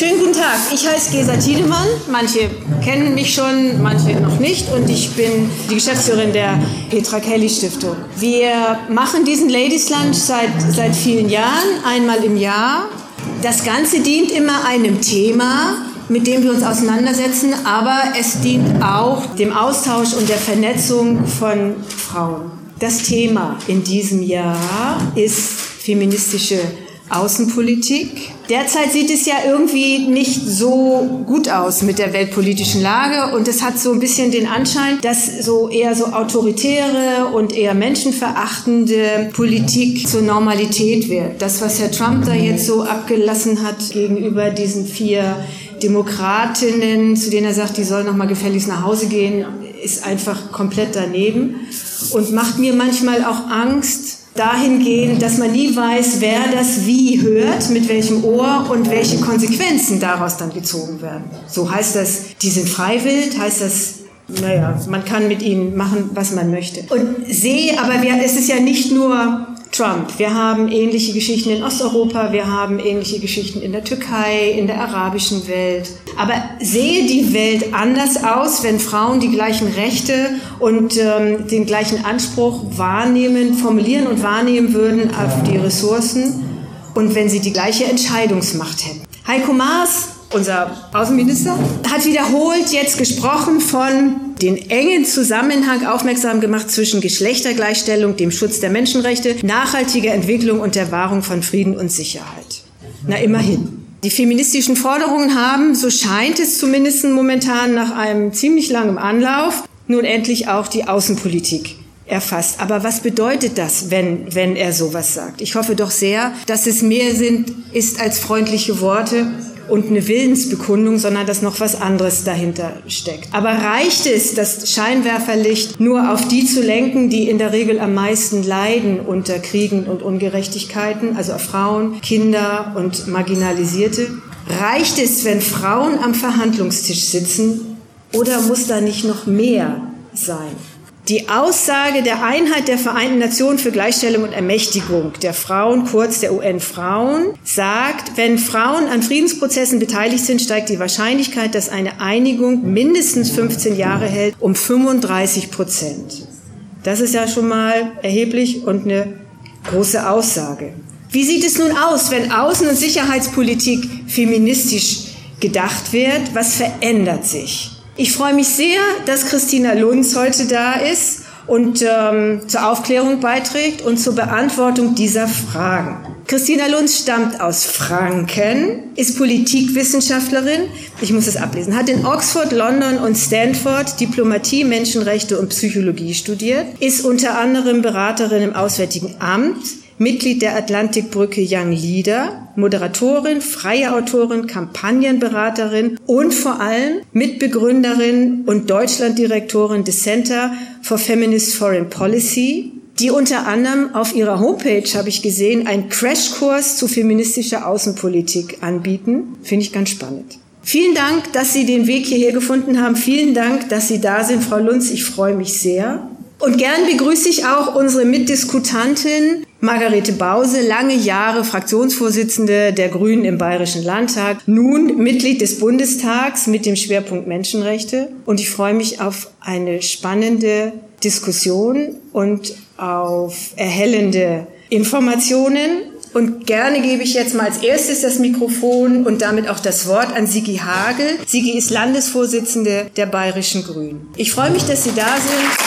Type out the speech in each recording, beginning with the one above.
Schönen guten Tag, ich heiße Gesa Tiedemann. Manche kennen mich schon, manche noch nicht. Und ich bin die Geschäftsführerin der Petra Kelly Stiftung. Wir machen diesen Ladies Lunch seit, seit vielen Jahren, einmal im Jahr. Das Ganze dient immer einem Thema, mit dem wir uns auseinandersetzen, aber es dient auch dem Austausch und der Vernetzung von Frauen. Das Thema in diesem Jahr ist feministische Außenpolitik. Derzeit sieht es ja irgendwie nicht so gut aus mit der weltpolitischen Lage und es hat so ein bisschen den Anschein, dass so eher so autoritäre und eher menschenverachtende Politik zur Normalität wird. Das, was Herr Trump da jetzt so abgelassen hat gegenüber diesen vier Demokratinnen, zu denen er sagt, die sollen noch mal gefälligst nach Hause gehen, ist einfach komplett daneben und macht mir manchmal auch Angst, dahingehend, dass man nie weiß, wer das wie hört, mit welchem Ohr und welche Konsequenzen daraus dann gezogen werden. So heißt das, die sind freiwillig, heißt das, naja, man kann mit ihnen machen, was man möchte. Und sehe, aber wir, es ist ja nicht nur Trump. Wir haben ähnliche Geschichten in Osteuropa, wir haben ähnliche Geschichten in der Türkei, in der arabischen Welt. Aber sehe die Welt anders aus, wenn Frauen die gleichen Rechte und ähm, den gleichen Anspruch wahrnehmen, formulieren und wahrnehmen würden auf die Ressourcen und wenn sie die gleiche Entscheidungsmacht hätten? Heiko Maas unser Außenminister hat wiederholt jetzt gesprochen von den engen Zusammenhang aufmerksam gemacht zwischen Geschlechtergleichstellung, dem Schutz der Menschenrechte, nachhaltiger Entwicklung und der Wahrung von Frieden und Sicherheit. Na immerhin. Die feministischen Forderungen haben, so scheint es zumindest momentan nach einem ziemlich langen Anlauf, nun endlich auch die Außenpolitik erfasst. Aber was bedeutet das, wenn, wenn er sowas sagt? Ich hoffe doch sehr, dass es mehr sind, ist als freundliche Worte und eine Willensbekundung, sondern dass noch was anderes dahinter steckt. Aber reicht es, das Scheinwerferlicht nur auf die zu lenken, die in der Regel am meisten leiden unter Kriegen und Ungerechtigkeiten, also auf Frauen, Kinder und Marginalisierte? Reicht es, wenn Frauen am Verhandlungstisch sitzen oder muss da nicht noch mehr sein? Die Aussage der Einheit der Vereinten Nationen für Gleichstellung und Ermächtigung der Frauen, kurz der UN Frauen, sagt, wenn Frauen an Friedensprozessen beteiligt sind, steigt die Wahrscheinlichkeit, dass eine Einigung mindestens 15 Jahre hält, um 35 Prozent. Das ist ja schon mal erheblich und eine große Aussage. Wie sieht es nun aus, wenn Außen- und Sicherheitspolitik feministisch gedacht wird? Was verändert sich? Ich freue mich sehr, dass Christina Lunz heute da ist und ähm, zur Aufklärung beiträgt und zur Beantwortung dieser Fragen. Christina Lunz stammt aus Franken, ist Politikwissenschaftlerin, ich muss es ablesen, hat in Oxford, London und Stanford Diplomatie, Menschenrechte und Psychologie studiert, ist unter anderem Beraterin im Auswärtigen Amt, Mitglied der Atlantikbrücke Young Leader, Moderatorin, freie Autorin, Kampagnenberaterin und vor allem Mitbegründerin und Deutschlanddirektorin des Center for Feminist Foreign Policy, die unter anderem auf ihrer Homepage, habe ich gesehen, einen Crashkurs zu feministischer Außenpolitik anbieten. Finde ich ganz spannend. Vielen Dank, dass Sie den Weg hierher gefunden haben. Vielen Dank, dass Sie da sind, Frau Lunz. Ich freue mich sehr. Und gern begrüße ich auch unsere Mitdiskutantin Margarete Bause, lange Jahre Fraktionsvorsitzende der Grünen im Bayerischen Landtag, nun Mitglied des Bundestags mit dem Schwerpunkt Menschenrechte. Und ich freue mich auf eine spannende Diskussion und auf erhellende Informationen. Und gerne gebe ich jetzt mal als erstes das Mikrofon und damit auch das Wort an Sigi Hagel. Sigi ist Landesvorsitzende der Bayerischen Grünen. Ich freue mich, dass Sie da sind.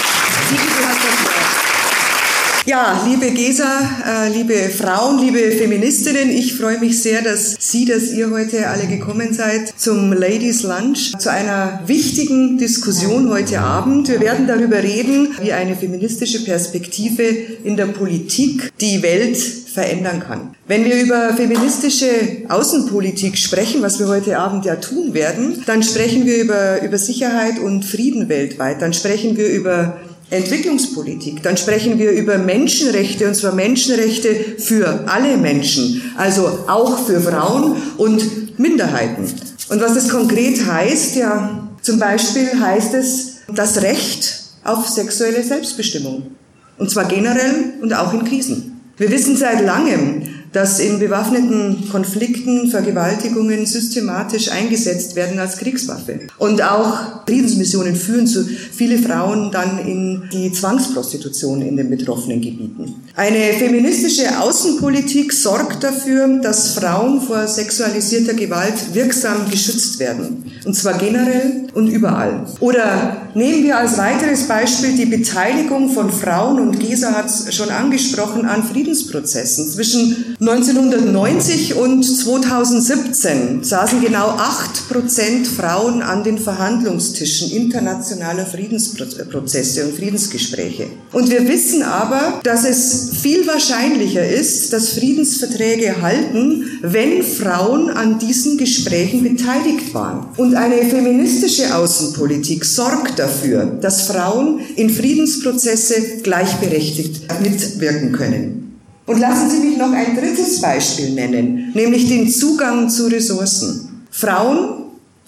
Ja, liebe Gesa, äh, liebe Frauen, liebe Feministinnen, ich freue mich sehr, dass Sie, dass ihr heute alle gekommen seid zum Ladies Lunch, zu einer wichtigen Diskussion heute Abend. Wir werden darüber reden, wie eine feministische Perspektive in der Politik die Welt verändern kann. Wenn wir über feministische Außenpolitik sprechen, was wir heute Abend ja tun werden, dann sprechen wir über, über Sicherheit und Frieden weltweit. Dann sprechen wir über Entwicklungspolitik, dann sprechen wir über Menschenrechte, und zwar Menschenrechte für alle Menschen, also auch für Frauen und Minderheiten. Und was das konkret heißt, ja, zum Beispiel heißt es das Recht auf sexuelle Selbstbestimmung. Und zwar generell und auch in Krisen. Wir wissen seit langem, dass in bewaffneten Konflikten Vergewaltigungen systematisch eingesetzt werden als Kriegswaffe. Und auch Friedensmissionen führen zu viele Frauen dann in die Zwangsprostitution in den betroffenen Gebieten. Eine feministische Außenpolitik sorgt dafür, dass Frauen vor sexualisierter Gewalt wirksam geschützt werden. Und zwar generell und überall. Oder nehmen wir als weiteres Beispiel die Beteiligung von Frauen, und Gesa hat es schon angesprochen, an Friedensprozessen. Zwischen 1990 und 2017 saßen genau acht Prozent Frauen an den Verhandlungstischen internationaler Friedensprozesse und Friedensgespräche. Und wir wissen aber, dass es viel wahrscheinlicher ist, dass Friedensverträge halten, wenn Frauen an diesen Gesprächen beteiligt waren. Und eine feministische Außenpolitik sorgt dafür, dass Frauen in Friedensprozesse gleichberechtigt mitwirken können. Und lassen Sie mich noch ein drittes Beispiel nennen, nämlich den Zugang zu Ressourcen. Frauen,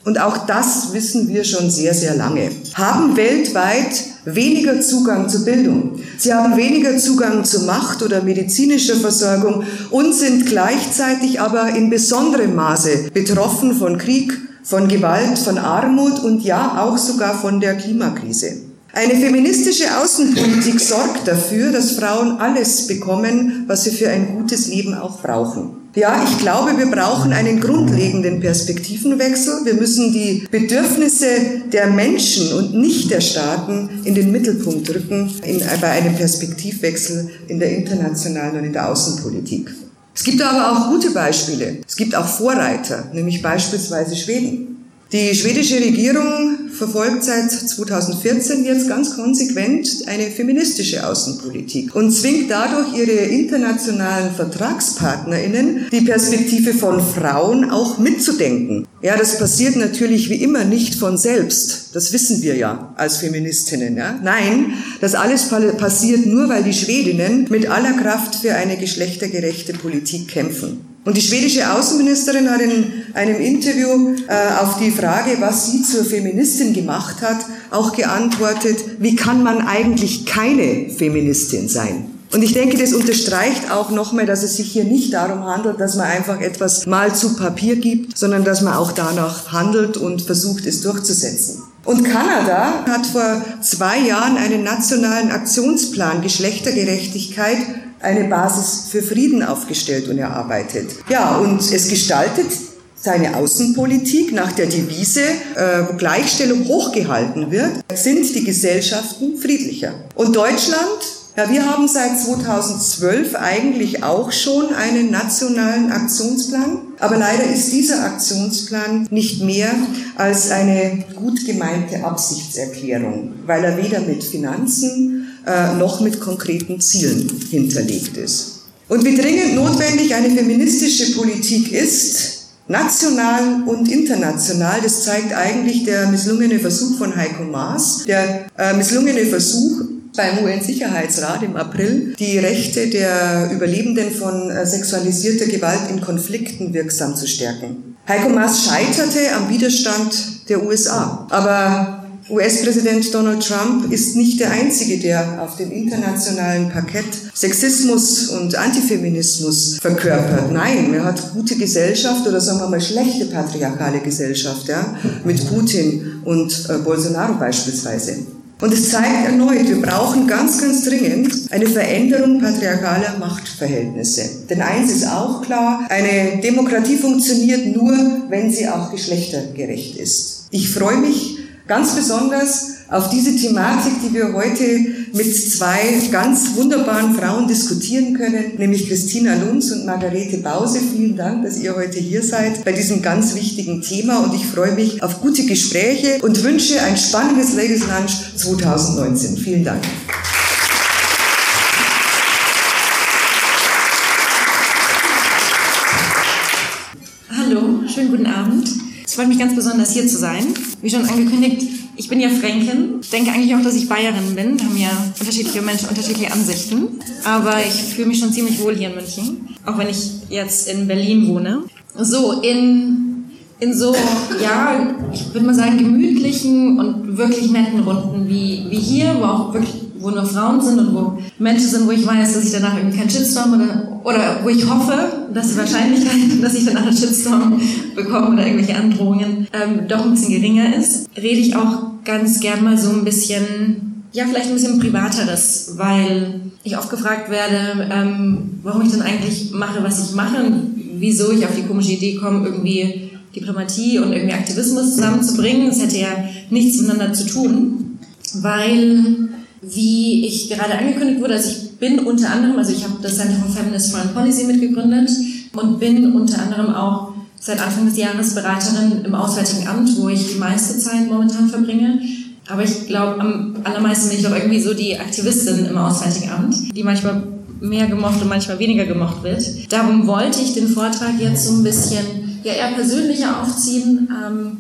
und auch das wissen wir schon sehr, sehr lange, haben weltweit weniger Zugang zu Bildung. Sie haben weniger Zugang zu Macht oder medizinischer Versorgung und sind gleichzeitig aber in besonderem Maße betroffen von Krieg, von Gewalt, von Armut und ja auch sogar von der Klimakrise. Eine feministische Außenpolitik sorgt dafür, dass Frauen alles bekommen, was sie für ein gutes Leben auch brauchen. Ja, ich glaube, wir brauchen einen grundlegenden Perspektivenwechsel. Wir müssen die Bedürfnisse der Menschen und nicht der Staaten in den Mittelpunkt rücken in, bei einem Perspektivwechsel in der internationalen und in der Außenpolitik. Es gibt aber auch gute Beispiele. Es gibt auch Vorreiter, nämlich beispielsweise Schweden. Die schwedische Regierung verfolgt seit 2014 jetzt ganz konsequent eine feministische Außenpolitik und zwingt dadurch ihre internationalen Vertragspartnerinnen, die Perspektive von Frauen auch mitzudenken. Ja, das passiert natürlich wie immer nicht von selbst. Das wissen wir ja als Feministinnen. Ja? Nein, das alles passiert nur, weil die Schwedinnen mit aller Kraft für eine geschlechtergerechte Politik kämpfen. Und die schwedische Außenministerin hat in einem Interview äh, auf die Frage, was sie zur Feministin gemacht hat, auch geantwortet, wie kann man eigentlich keine Feministin sein? Und ich denke, das unterstreicht auch nochmal, dass es sich hier nicht darum handelt, dass man einfach etwas mal zu Papier gibt, sondern dass man auch danach handelt und versucht, es durchzusetzen. Und Kanada hat vor zwei Jahren einen nationalen Aktionsplan Geschlechtergerechtigkeit eine Basis für Frieden aufgestellt und erarbeitet. Ja, und es gestaltet seine Außenpolitik nach der Devise, äh, wo Gleichstellung hochgehalten wird, sind die Gesellschaften friedlicher. Und Deutschland ja, wir haben seit 2012 eigentlich auch schon einen nationalen Aktionsplan, aber leider ist dieser Aktionsplan nicht mehr als eine gut gemeinte Absichtserklärung, weil er weder mit Finanzen äh, noch mit konkreten Zielen hinterlegt ist. Und wie dringend notwendig eine feministische Politik ist, national und international, das zeigt eigentlich der misslungene Versuch von Heiko Maas, der äh, misslungene Versuch, beim UN-Sicherheitsrat im April die Rechte der Überlebenden von äh, sexualisierter Gewalt in Konflikten wirksam zu stärken. Heiko Maas scheiterte am Widerstand der USA. Aber US-Präsident Donald Trump ist nicht der Einzige, der auf dem internationalen Parkett Sexismus und Antifeminismus verkörpert. Nein, er hat gute Gesellschaft oder sagen wir mal schlechte patriarchale Gesellschaft, ja, mit Putin und äh, Bolsonaro beispielsweise. Und es zeigt erneut, wir brauchen ganz, ganz dringend eine Veränderung patriarchaler Machtverhältnisse. Denn eins ist auch klar, eine Demokratie funktioniert nur, wenn sie auch geschlechtergerecht ist. Ich freue mich ganz besonders auf diese Thematik, die wir heute mit zwei ganz wunderbaren Frauen diskutieren können, nämlich Christina Lunz und Margarete Bause. Vielen Dank, dass ihr heute hier seid bei diesem ganz wichtigen Thema und ich freue mich auf gute Gespräche und wünsche ein spannendes Ladies Lunch 2019. Vielen Dank. Hallo, schönen guten Abend. Es freut mich ganz besonders hier zu sein. Wie schon angekündigt, ich bin ja Fränkin. Denke eigentlich auch, dass ich Bayerin bin. Wir haben ja unterschiedliche Menschen, unterschiedliche Ansichten. Aber ich fühle mich schon ziemlich wohl hier in München. Auch wenn ich jetzt in Berlin wohne. So, in, in so, ja, ich würde mal sagen, gemütlichen und wirklich netten Runden wie, wie hier, wo auch wirklich, wo nur Frauen sind und wo Menschen sind, wo ich weiß, dass ich danach irgendwie keinen Shitstorm oder oder wo ich hoffe, dass die Wahrscheinlichkeit, dass ich dann einen Shitstorm bekomme oder irgendwelche Androhungen, ähm, doch ein bisschen geringer ist, rede ich auch ganz gern mal so ein bisschen, ja, vielleicht ein bisschen privateres, weil ich oft gefragt werde, ähm, warum ich dann eigentlich mache, was ich mache und wieso ich auf die komische Idee komme, irgendwie Diplomatie und irgendwie Aktivismus zusammenzubringen. Das hätte ja nichts miteinander zu tun, weil wie ich gerade angekündigt wurde, also ich bin unter anderem, also ich habe das Center for Feminist Foreign Policy mitgegründet und bin unter anderem auch seit Anfang des Jahres Beraterin im Auswärtigen Amt, wo ich die meiste Zeit momentan verbringe. Aber ich glaube, am allermeisten bin ich doch irgendwie so die Aktivistin im Auswärtigen Amt, die manchmal mehr gemocht und manchmal weniger gemocht wird. Darum wollte ich den Vortrag jetzt so ein bisschen ja, eher persönlicher aufziehen, ähm,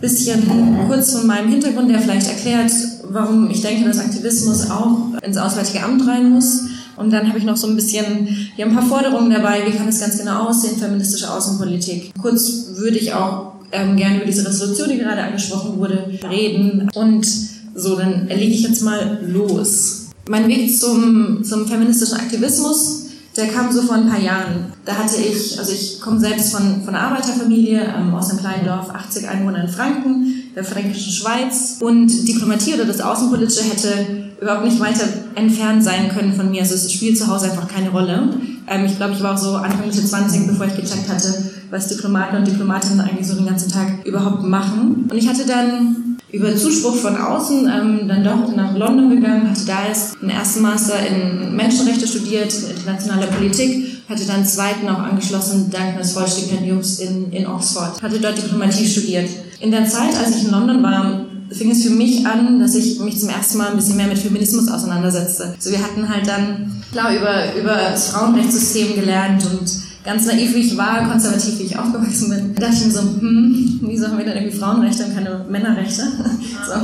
bisschen kurz von meinem Hintergrund, der vielleicht erklärt, warum ich denke, dass Aktivismus auch ins Auswärtige Amt rein muss. Und dann habe ich noch so ein bisschen, hier ein paar Forderungen dabei, wie kann es ganz genau aussehen, feministische Außenpolitik. Kurz würde ich auch ähm, gerne über diese Resolution, die gerade angesprochen wurde, reden. Und so, dann lege ich jetzt mal los. Mein Weg zum, zum feministischen Aktivismus der kam so vor ein paar Jahren. Da hatte ich, also ich komme selbst von, von einer Arbeiterfamilie ähm, aus einem kleinen Dorf, 80 Einwohner in Franken, der fränkischen Schweiz. Und Diplomatie oder das Außenpolitische hätte überhaupt nicht weiter entfernt sein können von mir. Also es spielt zu Hause einfach keine Rolle. Ähm, ich glaube, ich war auch so Anfang Mitte 20, bevor ich gecheckt hatte, was Diplomaten und Diplomatinnen eigentlich so den ganzen Tag überhaupt machen. Und ich hatte dann über Zuspruch von außen ähm, dann doch nach London gegangen, hatte da erst einen ersten Master in Menschenrechte studiert, internationale Politik, hatte dann zweiten auch angeschlossen dank eines Vollstipendiums in, in Oxford, hatte dort Diplomatie studiert. In der Zeit, als ich in London war, fing es für mich an, dass ich mich zum ersten Mal ein bisschen mehr mit Feminismus auseinandersetzte. So, wir hatten halt dann, klar, über, über das Frauenrechtssystem gelernt und ganz naiv wie ich war, konservativ wie ich aufgewachsen bin, dachte ich mir so, hm, wieso haben wir denn irgendwie Frauenrechte und keine Männerrechte? so,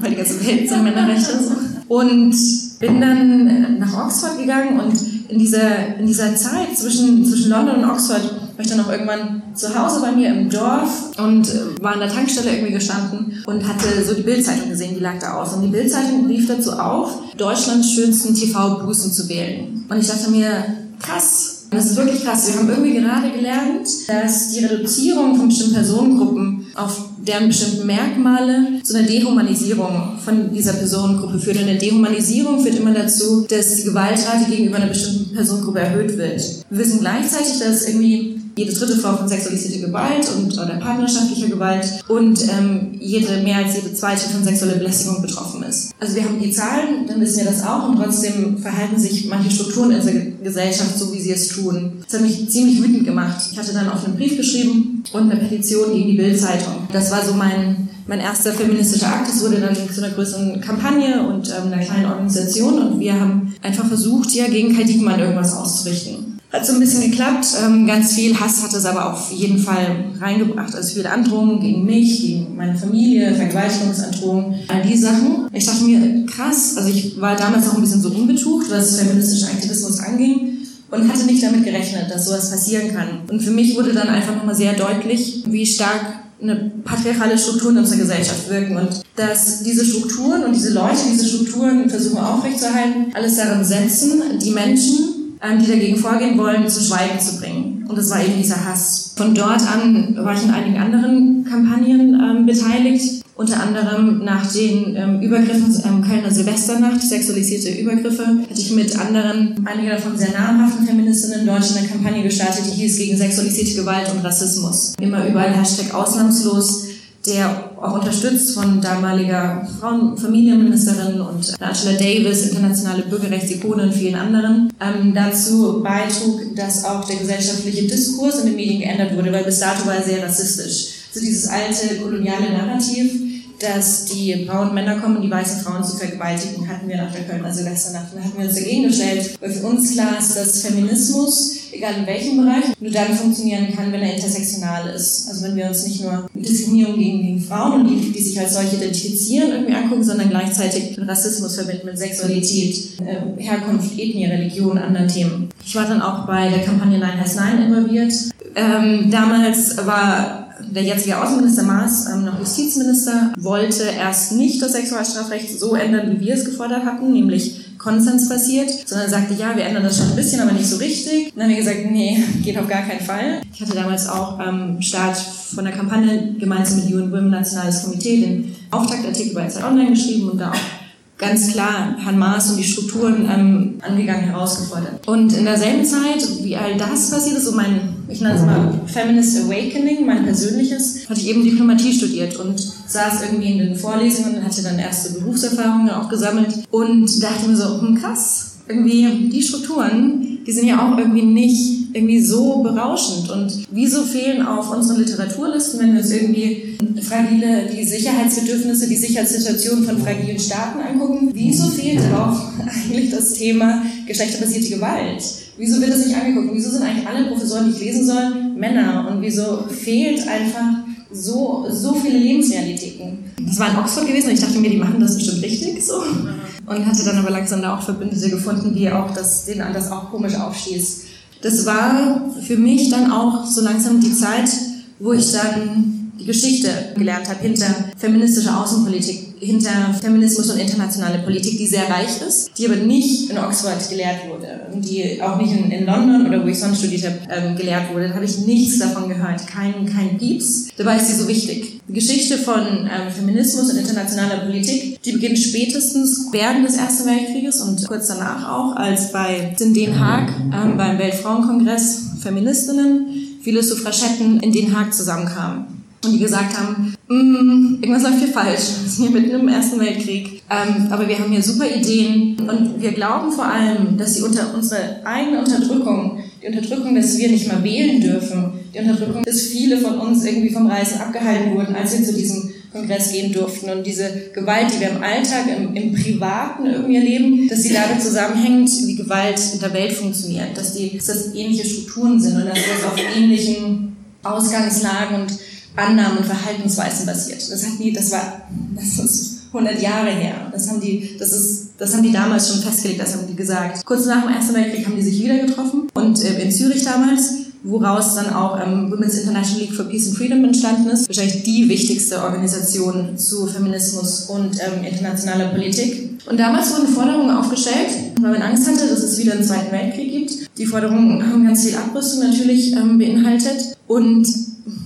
weil die ganze Welt sind Männerrechte. Und bin dann nach Oxford gegangen und in dieser, in dieser Zeit zwischen, zwischen London und Oxford war ich dann auch irgendwann zu Hause bei mir im Dorf und war an der Tankstelle irgendwie gestanden und hatte so die Bildzeitung gesehen, die lag da aus. Und die Bildzeitung rief dazu auf, Deutschlands schönsten TV-Busen zu wählen. Und ich dachte mir, krass, das ist wirklich krass. Wir haben irgendwie gerade gelernt, dass die Reduzierung von bestimmten Personengruppen auf deren bestimmten Merkmale zu einer Dehumanisierung von dieser Personengruppe führt. Und eine Dehumanisierung führt immer dazu, dass die Gewaltrate gegenüber einer bestimmten Personengruppe erhöht wird. Wir wissen gleichzeitig, dass irgendwie jede dritte Form von sexualisierter Gewalt und oder partnerschaftlicher Gewalt und ähm, jede mehr als jede zweite von sexueller Belästigung betroffen ist. Also wir haben die Zahlen, dann wissen wir das auch und trotzdem verhalten sich manche Strukturen in unserer Gesellschaft so, wie sie es tun. Das hat mich ziemlich wütend gemacht. Ich hatte dann auch einen Brief geschrieben und eine Petition gegen die Bildzeitung. Das war so mein mein erster feministischer Akt. Es wurde dann zu einer größeren Kampagne und ähm, einer kleinen Organisation und wir haben einfach versucht, ja gegen Kai Diekmann irgendwas auszurichten. Hat so ein bisschen geklappt. Ähm, ganz viel Hass hat es aber auf jeden Fall reingebracht. Also viele Androhungen gegen mich, gegen meine Familie, Vergewaltigungsandrohungen, all die Sachen. Ich dachte mir, krass, also ich war damals auch ein bisschen so unbetucht, was feministischen Aktivismus anging und hatte nicht damit gerechnet, dass sowas passieren kann. Und für mich wurde dann einfach nochmal sehr deutlich, wie stark eine patriarchale Struktur in unserer Gesellschaft wirken und dass diese Strukturen und diese Leute diese Strukturen versuchen aufrechtzuerhalten, alles daran setzen, die Menschen die dagegen vorgehen wollen, zu Schweigen zu bringen. Und das war eben dieser Hass. Von dort an war ich in einigen anderen Kampagnen ähm, beteiligt, unter anderem nach den ähm, Übergriffen ähm, Kölner Silvesternacht, sexualisierte Übergriffe, hatte ich mit anderen, einige davon sehr namhaften Feministinnen in Deutschland eine Kampagne gestartet, die hieß gegen sexualisierte Gewalt und Rassismus. Immer überall Hashtag ausnahmslos der auch unterstützt von damaliger Frauen- und Familienministerin und Angela Davis, internationale Bürgerrechtsikone und vielen anderen, ähm, dazu beitrug, dass auch der gesellschaftliche Diskurs in den Medien geändert wurde, weil bis dato war er sehr rassistisch. So dieses alte koloniale Narrativ, dass die braunen Männer kommen, die weißen Frauen zu vergewaltigen, hatten wir nach der Kölner Silvesternacht. Da hatten wir uns dagegen gestellt, weil für uns klar ist, dass Feminismus, egal in welchem Bereich, nur dann funktionieren kann, wenn er intersektional ist. Also wenn wir uns nicht nur Diskriminierung gegen, gegen Frauen und die, die sich als solche identifizieren, irgendwie angucken, sondern gleichzeitig Rassismus verbinden mit Sexualität, äh, Herkunft, Ethnie, Religion, anderen Themen. Ich war dann auch bei der Kampagne Nein heißt Nein involviert. Ähm, damals war der jetzige Außenminister Maas, ähm, noch Justizminister, wollte erst nicht das Sexualstrafrecht so ändern, wie wir es gefordert hatten, nämlich konsensbasiert, sondern sagte, ja, wir ändern das schon ein bisschen, aber nicht so richtig. Dann haben wir gesagt, nee, geht auf gar keinen Fall. Ich hatte damals auch am ähm, Start von der Kampagne gemeinsam mit UN Women Nationales Komitee den Auftaktartikel bei Zeit Online geschrieben und da auch ganz klar Herrn Maas und die Strukturen ähm, angegangen, herausgefordert. Und in derselben Zeit, wie all das passiert ist, so mein, ich nenne es mal Feminist Awakening, mein persönliches, hatte ich eben Diplomatie studiert und saß irgendwie in den Vorlesungen, hatte dann erste Berufserfahrungen auch gesammelt und dachte mir so, hm, krass, irgendwie die Strukturen, die sind ja auch irgendwie nicht irgendwie so berauschend. Und wieso fehlen auf unseren Literaturlisten, wenn wir uns irgendwie fragile, die Sicherheitsbedürfnisse, die Sicherheitssituation von fragilen Staaten angucken, wieso fehlt auch eigentlich das Thema geschlechterbasierte Gewalt? Wieso wird das nicht angeguckt? Wieso sind eigentlich alle Professoren, die ich lesen soll, Männer? Und wieso fehlt einfach so, so viele Lebensrealitäten? Das war in Oxford gewesen und ich dachte mir, die machen das bestimmt richtig so. Und hatte dann aber langsam da auch Verbündete gefunden, die auch das, denen das auch komisch aufstieß das war für mich dann auch so langsam die Zeit, wo ich dann die Geschichte gelernt habe hinter feministischer Außenpolitik, hinter Feminismus und internationale Politik, die sehr reich ist, die aber nicht in Oxford gelehrt wurde die auch nicht in, in London oder wo ich sonst studiert habe, ähm, gelehrt wurde. Da habe ich nichts davon gehört, kein, kein Pieps. Dabei ist sie so wichtig. Die Geschichte von ähm, Feminismus und internationaler Politik, die beginnt spätestens während des Ersten Weltkrieges und kurz danach auch, als bei in Den Haag ähm, beim Weltfrauenkongress Feministinnen, viele Suffragetten in Den Haag zusammenkamen und die gesagt haben, mm, irgendwas läuft hier falsch, wir sind hier mitten im Ersten Weltkrieg, ähm, aber wir haben hier super Ideen. Und wir glauben vor allem, dass sie unter unsere eigene Unterdrückung, die Unterdrückung, dass wir nicht mal wählen dürfen, die Unterdrückung, dass viele von uns irgendwie vom Reisen abgehalten wurden, als wir zu diesem Kongress gehen durften. Und diese Gewalt, die wir im Alltag, im, im Privaten irgendwie erleben, dass sie damit zusammenhängt, wie Gewalt in der Welt funktioniert, dass, die, dass das ähnliche Strukturen sind und dass das auf ähnlichen Ausgangslagen und Annahmen und Verhaltensweisen basiert. Das hat nie, das war, das ist 100 Jahre her. Das haben die, das ist, das haben die damals schon festgelegt, das haben die gesagt. Kurz nach dem Ersten Weltkrieg haben die sich wieder getroffen und äh, in Zürich damals, woraus dann auch ähm, Women's International League for Peace and Freedom entstanden ist. Wahrscheinlich die wichtigste Organisation zu Feminismus und ähm, internationaler Politik. Und damals wurden Forderungen aufgestellt, weil man Angst hatte, dass es wieder einen Zweiten Weltkrieg gibt. Die Forderungen haben ganz viel Abrüstung natürlich ähm, beinhaltet und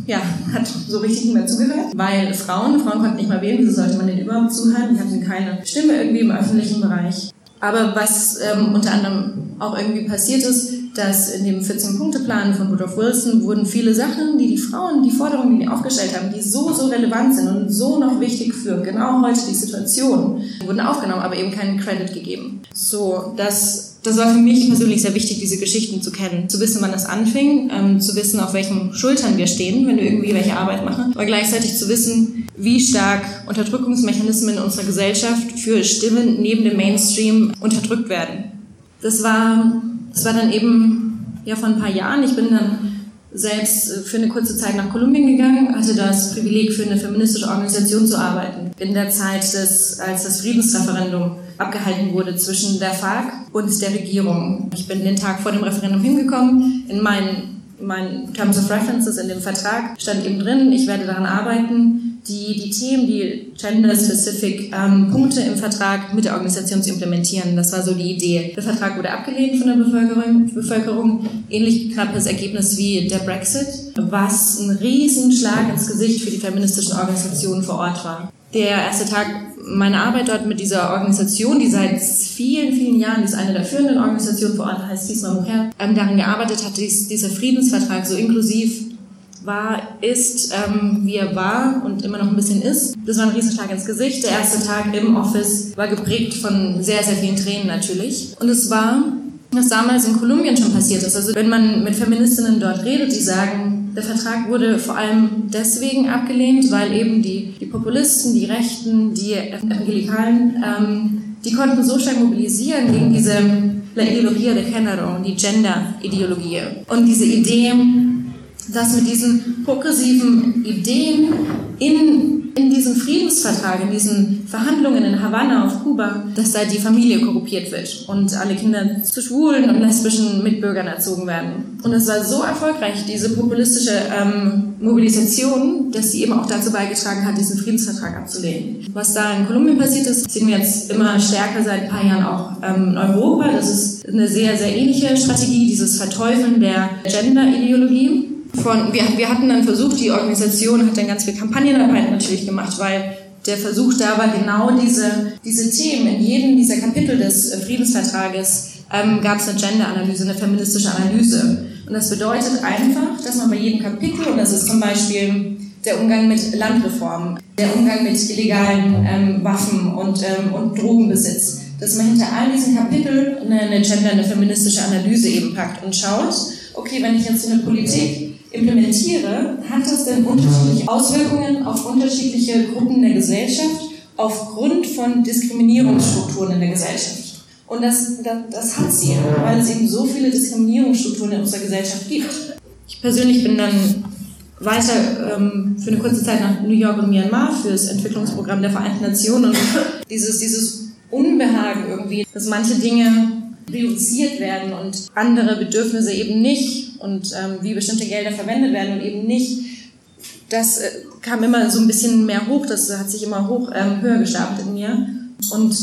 ja, hat so richtig nicht mehr zugehört, weil Frauen, Frauen konnten nicht mal wählen, wieso sollte man denen überhaupt zuhören? Die hatten keine Stimme irgendwie im öffentlichen Bereich. Aber was ähm, unter anderem auch irgendwie passiert ist, dass in dem 14-Punkte-Plan von Rudolph Wilson wurden viele Sachen, die die Frauen, die Forderungen, die die aufgestellt haben, die so, so relevant sind und so noch wichtig für genau heute die Situation, wurden aufgenommen, aber eben keinen Credit gegeben. So, dass das war für mich persönlich sehr wichtig, diese Geschichten zu kennen. Zu wissen, wann das anfing, ähm, zu wissen, auf welchen Schultern wir stehen, wenn wir irgendwie welche Arbeit machen, aber gleichzeitig zu wissen, wie stark Unterdrückungsmechanismen in unserer Gesellschaft für Stimmen neben dem Mainstream unterdrückt werden. Das war, das war dann eben ja vor ein paar Jahren. Ich bin dann selbst für eine kurze Zeit nach Kolumbien gegangen, hatte das Privileg, für eine feministische Organisation zu arbeiten. In der Zeit, des, als das Friedensreferendum abgehalten wurde zwischen der FARC und der Regierung. Ich bin den Tag vor dem Referendum hingekommen. In meinen, in meinen Terms of References in dem Vertrag stand eben drin, ich werde daran arbeiten, die, die Themen, die gender-specific ähm, Punkte im Vertrag mit der Organisation zu implementieren. Das war so die Idee. Der Vertrag wurde abgelehnt von der Bevölkerung, Bevölkerung ähnlich knappes Ergebnis wie der Brexit, was ein Riesenschlag ins Gesicht für die feministischen Organisationen vor Ort war. Der erste Tag meiner Arbeit dort mit dieser Organisation, die seit vielen, vielen Jahren, die ist eine der führenden Organisationen vor Ort, heißt Diesmal Mujer, ähm, daran gearbeitet hat, dieser Friedensvertrag so inklusiv war, ist, ähm, wie er war und immer noch ein bisschen ist. Das war ein Riesenschlag ins Gesicht. Der erste Tag im Office war geprägt von sehr, sehr vielen Tränen natürlich. Und es war, was damals in Kolumbien schon passiert ist. Also wenn man mit Feministinnen dort redet, die sagen, der Vertrag wurde vor allem deswegen abgelehnt, weil eben die, die Populisten, die Rechten, die Evangelikalen, ähm, die konnten so stark mobilisieren gegen diese La Ideologia de Género, die Gender-Ideologie. Und diese Idee, dass mit diesen progressiven Ideen in, in diesem Friedensvertrag, in diesen Verhandlungen in Havanna auf Kuba, dass da die Familie korruptiert wird und alle Kinder zu schwulen und lesbischen Mitbürgern erzogen werden. Und es war so erfolgreich, diese populistische ähm, Mobilisation, dass sie eben auch dazu beigetragen hat, diesen Friedensvertrag abzulehnen. Was da in Kolumbien passiert ist, sehen wir jetzt immer stärker seit ein paar Jahren auch ähm, in Europa. Das ist eine sehr, sehr ähnliche Strategie, dieses Verteufeln der Gender-Ideologie. Von, wir, wir hatten dann versucht, die Organisation hat dann ganz viel Kampagnenarbeit natürlich gemacht, weil der Versuch da war, genau diese, diese Themen in jedem dieser Kapitel des Friedensvertrages ähm, gab es eine Gender-Analyse, eine feministische Analyse. Und das bedeutet einfach, dass man bei jedem Kapitel, und das ist zum Beispiel der Umgang mit Landreform, der Umgang mit illegalen ähm, Waffen und, ähm, und Drogenbesitz, dass man hinter all diesen Kapiteln eine, eine Gender, eine feministische Analyse eben packt und schaut, okay, wenn ich jetzt so eine Politik implementiere, hat das denn unterschiedliche Auswirkungen auf unterschiedliche Gruppen der Gesellschaft aufgrund von Diskriminierungsstrukturen in der Gesellschaft. Und das, das, das hat sie, weil es eben so viele Diskriminierungsstrukturen in unserer Gesellschaft gibt. Ich persönlich bin dann weiter ähm, für eine kurze Zeit nach New York und Myanmar für das Entwicklungsprogramm der Vereinten Nationen und dieses, dieses Unbehagen irgendwie, dass manche Dinge priorisiert werden und andere Bedürfnisse eben nicht und ähm, wie bestimmte Gelder verwendet werden und eben nicht. Das äh, kam immer so ein bisschen mehr hoch, das hat sich immer hoch ähm, höher gestapelt in mir. Und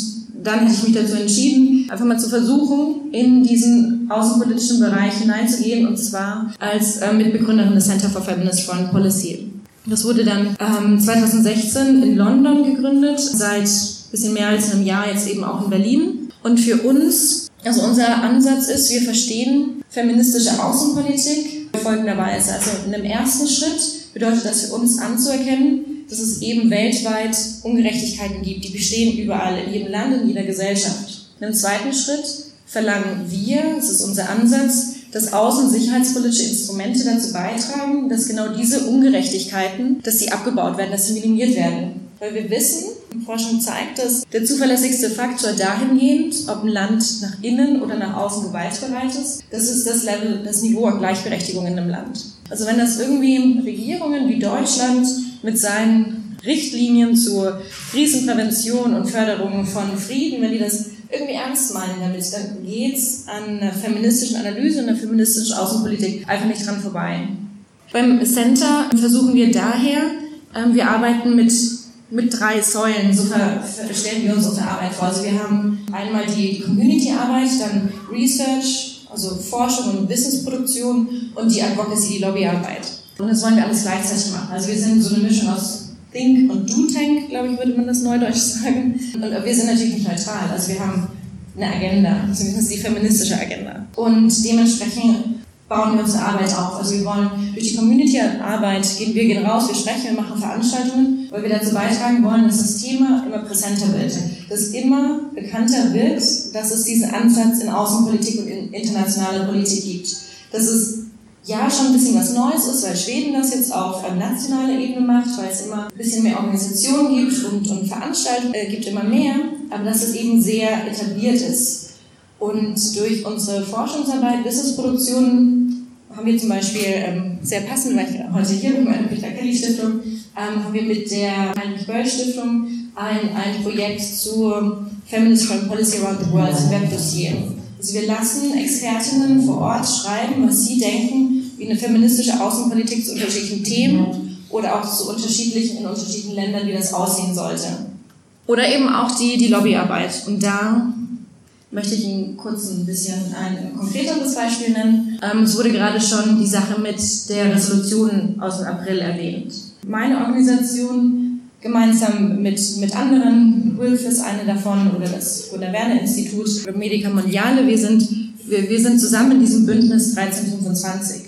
dann hätte ich mich dazu entschieden, einfach mal zu versuchen, in diesen außenpolitischen Bereich hineinzugehen und zwar als äh, Mitbegründerin des Center for Feminist Foreign Policy. Das wurde dann ähm, 2016 in London gegründet, seit bisschen mehr als einem Jahr jetzt eben auch in Berlin. Und für uns, also unser Ansatz ist, wir verstehen feministische Außenpolitik folgenderweise. Also in einem ersten Schritt bedeutet das für uns anzuerkennen, dass es eben weltweit Ungerechtigkeiten gibt, die bestehen überall, in jedem Land, in jeder Gesellschaft. In einem zweiten Schritt verlangen wir, das ist unser Ansatz, dass außen- sicherheitspolitische Instrumente dazu beitragen, dass genau diese Ungerechtigkeiten, dass sie abgebaut werden, dass sie minimiert werden. Weil wir wissen, Forschung zeigt, dass der zuverlässigste Faktor dahingehend, ob ein Land nach innen oder nach außen gewaltbereit ist, das ist das Level, das Niveau an Gleichberechtigung in einem Land. Also wenn das irgendwie Regierungen wie Deutschland mit seinen Richtlinien zur Krisenprävention und Förderung von Frieden, wenn die das irgendwie ernst meinen damit, dann geht's an einer feministischen Analyse und einer feministischen Außenpolitik einfach nicht dran vorbei. Beim Center versuchen wir daher, ähm, wir arbeiten mit mit drei Säulen, so stellen wir uns unsere Arbeit vor. Also wir haben einmal die Community-Arbeit, dann Research, also Forschung und Wissensproduktion und die Advocacy, die Lobbyarbeit. Und das wollen wir alles gleichzeitig machen. Also wir sind so eine Mischung aus Think und Do Tank, glaube ich, würde man das neudeutsch sagen. Und wir sind natürlich nicht neutral. Also wir haben eine Agenda, zumindest die feministische Agenda. Und dementsprechend bauen wir unsere Arbeit auf. Also wir wollen durch die Community-Arbeit gehen wir gehen raus, wir sprechen, wir machen Veranstaltungen, weil wir dazu beitragen wollen, dass das Thema immer präsenter wird, dass immer bekannter wird, dass es diesen Ansatz in Außenpolitik und in internationaler Politik gibt. Dass es ja schon ein bisschen was Neues ist, weil Schweden das jetzt auf nationaler Ebene macht, weil es immer ein bisschen mehr Organisationen gibt und, und Veranstaltungen äh, gibt immer mehr, aber dass es eben sehr etabliert ist. Und durch unsere Forschungsarbeit, Wissensproduktion, haben wir zum Beispiel ähm, sehr passend, weil ich heute hier bin, meine Peter Kelly Stiftung, ähm, haben wir mit der Heinrich Böll Stiftung ein, ein Projekt zur Feminist Foreign Policy Around the World Webdossier. Also wir lassen Expertinnen vor Ort schreiben, was sie denken, wie eine feministische Außenpolitik zu unterschiedlichen Themen oder auch zu unterschiedlichen, in unterschiedlichen Ländern, wie das aussehen sollte. Oder eben auch die, die Lobbyarbeit. Und da möchte ich Ihnen kurz ein bisschen ein konkreteres Beispiel nennen. Ähm, es wurde gerade schon die Sache mit der Resolution aus dem April erwähnt. Meine Organisation gemeinsam mit, mit anderen, WILF ist eine davon oder das Gunnar Werner Institut, Medica Mondiale, wir sind, wir, wir sind zusammen in diesem Bündnis 1325.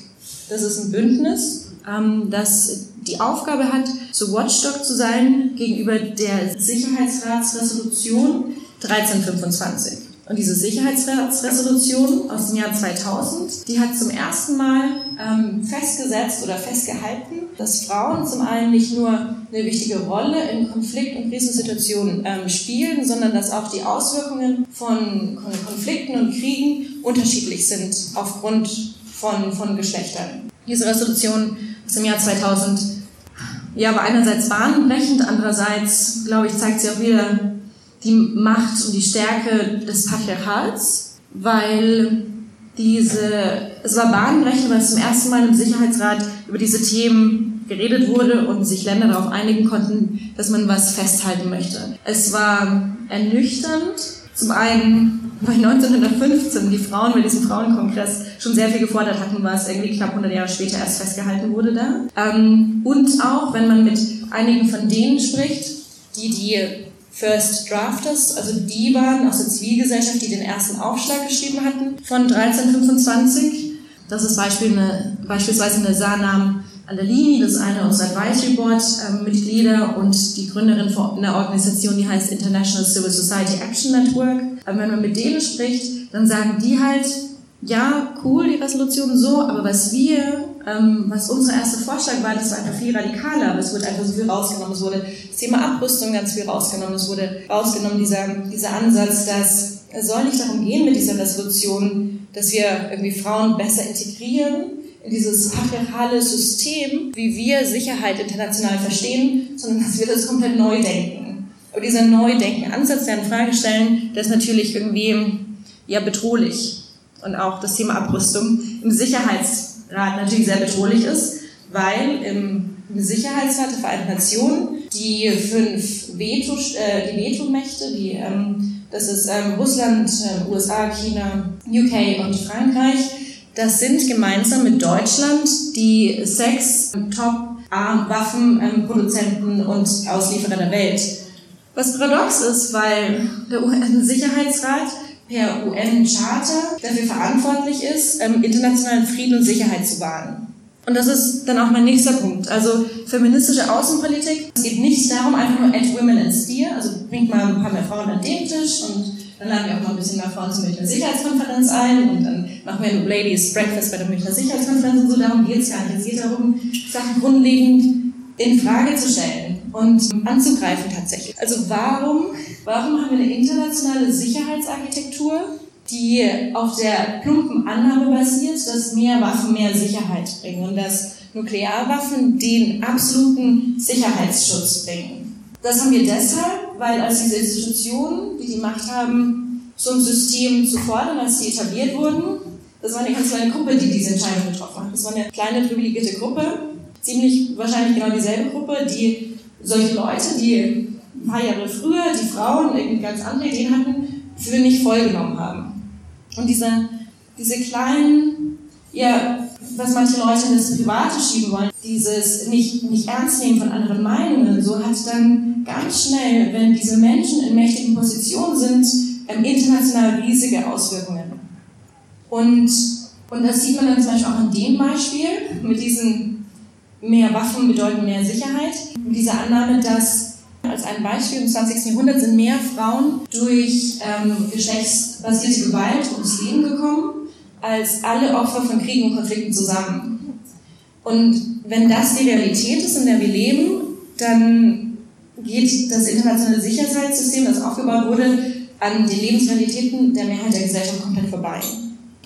Das ist ein Bündnis, ähm, das die Aufgabe hat, so Watchdog zu sein gegenüber der Sicherheitsratsresolution 1325. Und diese Sicherheitsresolution aus dem Jahr 2000, die hat zum ersten Mal ähm, festgesetzt oder festgehalten, dass Frauen zum einen nicht nur eine wichtige Rolle in Konflikt- und Krisensituationen ähm, spielen, sondern dass auch die Auswirkungen von Konflikten und Kriegen unterschiedlich sind aufgrund von, von Geschlechtern. Diese Resolution aus dem Jahr 2000 ja, war einerseits bahnbrechend, andererseits, glaube ich, zeigt sie auch wieder die Macht und die Stärke des Patriarchats, weil diese, es war bahnbrechend, weil es zum ersten Mal im Sicherheitsrat über diese Themen geredet wurde und sich Länder darauf einigen konnten, dass man was festhalten möchte. Es war ernüchternd. Zum einen, weil 1915 die Frauen bei diesem Frauenkongress schon sehr viel gefordert hatten, was irgendwie knapp 100 Jahre später erst festgehalten wurde da. Ähm, und auch, wenn man mit einigen von denen spricht, die die First Drafters, also die waren aus der Zivilgesellschaft, die den ersten Aufschlag geschrieben hatten von 1325. Das ist Beispiel eine, beispielsweise eine Sanam Andalini, das ist eine unserer Advisory Board ähm, Mitglieder und die Gründerin von einer Organisation, die heißt International Civil Society Action Network. Aber wenn man mit denen spricht, dann sagen die halt, ja, cool, die Resolution so, aber was wir, ähm, was unser erster Vorschlag war, das war einfach viel radikaler, aber es wurde einfach so viel rausgenommen. Es wurde das Thema Abrüstung ganz viel rausgenommen. Es wurde rausgenommen, dieser, dieser Ansatz, dass es soll nicht darum gehen mit dieser Resolution, dass wir irgendwie Frauen besser integrieren in dieses patriarchale System, wie wir Sicherheit international verstehen, sondern dass wir das komplett neu denken. Aber dieser Neudenken-Ansatz, der in Frage stellen, der ist natürlich irgendwie ja bedrohlich und auch das Thema Abrüstung im Sicherheitsrat natürlich sehr bedrohlich ist, weil im Sicherheitsrat der Vereinten Nationen die fünf Veto, äh, die Vetomächte, die, ähm, das ist ähm, Russland, äh, USA, China, UK und Frankreich, das sind gemeinsam mit Deutschland die sechs Top-Waffenproduzenten und Auslieferer der Welt. Was paradox ist, weil der UN-Sicherheitsrat per UN-Charter dafür verantwortlich ist, ähm, internationalen Frieden und Sicherheit zu wahren. Und das ist dann auch mein nächster Punkt. Also feministische Außenpolitik. Es geht nicht darum, einfach nur add women in steer, also bringt mal ein paar mehr Frauen an den Tisch und dann laden wir auch noch ein bisschen mehr Frauen zur Münchner Sicherheitskonferenz ein und dann machen wir ein Ladies Breakfast bei der Münchner Sicherheitskonferenz und so. Darum geht es gar nicht. Es geht darum, Sachen grundlegend in Frage zu stellen und anzugreifen tatsächlich. Also warum, warum haben wir eine internationale Sicherheitsarchitektur, die auf der plumpen Annahme basiert, dass mehr Waffen mehr Sicherheit bringen und dass Nuklearwaffen den absoluten Sicherheitsschutz bringen. Das haben wir deshalb, weil als diese Institutionen, die die Macht haben, so ein System zu fordern, als die etabliert wurden, das war eine ganz kleine Gruppe, die diese Entscheidung getroffen hat. Das war eine kleine privilegierte Gruppe, ziemlich wahrscheinlich genau dieselbe Gruppe, die solche Leute, die ein paar Jahre früher, die Frauen irgendwie ganz andere Ideen hatten, für nicht vollgenommen haben. Und diese, diese kleinen, ja, was manche Leute in das Private schieben wollen, dieses nicht, nicht ernst nehmen von anderen Meinungen, so hat dann ganz schnell, wenn diese Menschen in mächtigen Positionen sind, ähm, international riesige Auswirkungen. Und, und das sieht man dann zum Beispiel auch in dem Beispiel mit diesen mehr Waffen bedeuten mehr Sicherheit. Diese Annahme, dass als ein Beispiel im 20. Jahrhundert sind mehr Frauen durch ähm, geschlechtsbasierte Gewalt ums Leben gekommen als alle Opfer von Kriegen und Konflikten zusammen. Und wenn das die Realität ist, in der wir leben, dann geht das internationale Sicherheitssystem, das aufgebaut wurde, an den Lebensrealitäten der Mehrheit der Gesellschaft komplett vorbei.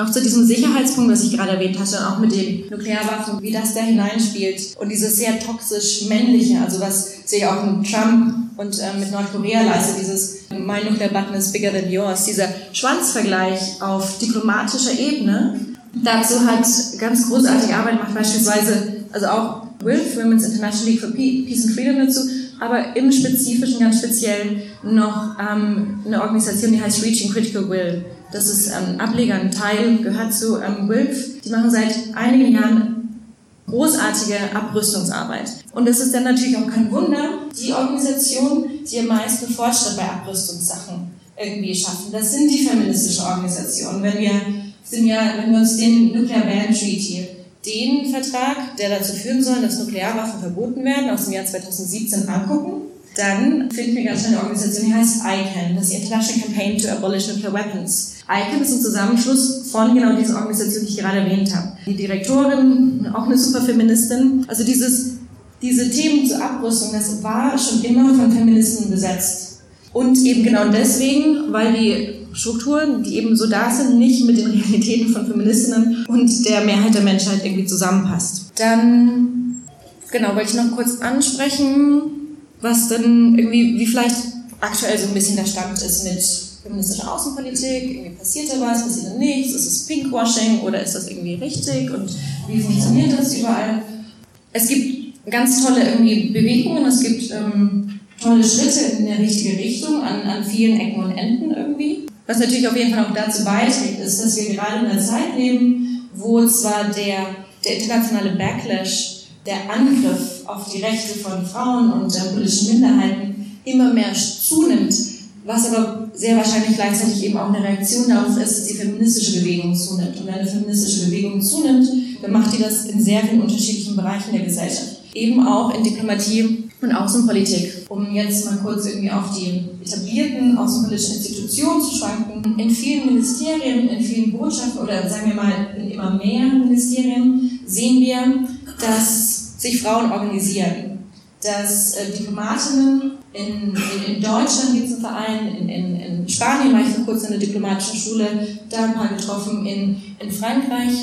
Auch zu diesem Sicherheitspunkt, was ich gerade erwähnt hatte, auch mit den Nuklearwaffen, wie das da hineinspielt und dieses sehr toxisch männliche, also was sich auch mit Trump und äh, mit Nordkorea leistet, dieses My nuclear button is bigger than yours, dieser Schwanzvergleich auf diplomatischer Ebene. Dazu hat ganz großartige Arbeit gemacht, beispielsweise, also auch WILF, Women's International League for Peace and Freedom dazu, aber im Spezifischen ganz speziell noch ähm, eine Organisation, die heißt Reaching Critical Will das ist ähm, Ableger, ein Teil, gehört zu ähm, WILF. Die machen seit einigen Jahren großartige Abrüstungsarbeit. Und es ist dann natürlich auch kein Wunder, die Organisation, die am meisten Fortschritt bei Abrüstungssachen irgendwie schaffen. Das sind die feministischen Organisationen. Wenn wir, sind ja, wenn wir uns den Nuclear Ban Treaty, den Vertrag, der dazu führen soll, dass Nuklearwaffen verboten werden, aus dem Jahr 2017 angucken, dann finden wir ganz schnell eine Organisation, die heißt ICANN, das ist die International Campaign to Abolish Nuclear Weapons. ICANN ist ein Zusammenschluss von genau dieser Organisation, die ich gerade erwähnt habe. Die Direktorin, auch eine super Feministin. Also dieses, diese Themen zur Abrüstung, das war schon immer von Feministen besetzt. Und eben genau deswegen, weil die Strukturen, die eben so da sind, nicht mit den Realitäten von Feministinnen und der Mehrheit der Menschheit irgendwie zusammenpasst. Dann, genau, wollte ich noch kurz ansprechen, was dann irgendwie, wie vielleicht aktuell so ein bisschen der Stand ist mit feministischer Außenpolitik, irgendwie passiert da was, passiert da nichts, ist es Pinkwashing oder ist das irgendwie richtig und wie funktioniert das überall? Es gibt ganz tolle irgendwie Bewegungen, es gibt ähm, tolle Schritte in eine richtige Richtung an, an vielen Ecken und Enden irgendwie. Was natürlich auf jeden Fall auch dazu beiträgt, ist, dass wir gerade in einer Zeit leben, wo zwar der, der internationale Backlash, der Angriff auf die Rechte von Frauen und äh, politischen Minderheiten immer mehr zunimmt, was aber sehr wahrscheinlich gleichzeitig eben auch eine Reaktion darauf ist, dass die feministische Bewegung zunimmt. Und wenn eine feministische Bewegung zunimmt, dann macht die das in sehr vielen unterschiedlichen Bereichen der Gesellschaft. Eben auch in Diplomatie und Außenpolitik. Um jetzt mal kurz irgendwie auf die etablierten außenpolitischen Institutionen zu schwanken. In vielen Ministerien, in vielen Botschaften oder sagen wir mal in immer mehr Ministerien sehen wir, dass sich Frauen organisieren. Dass äh, Diplomatinnen in, in, in Deutschland gibt es einen Verein, in, in, in Spanien war ich vor kurzem in der diplomatischen Schule, da ein paar getroffen, in, in Frankreich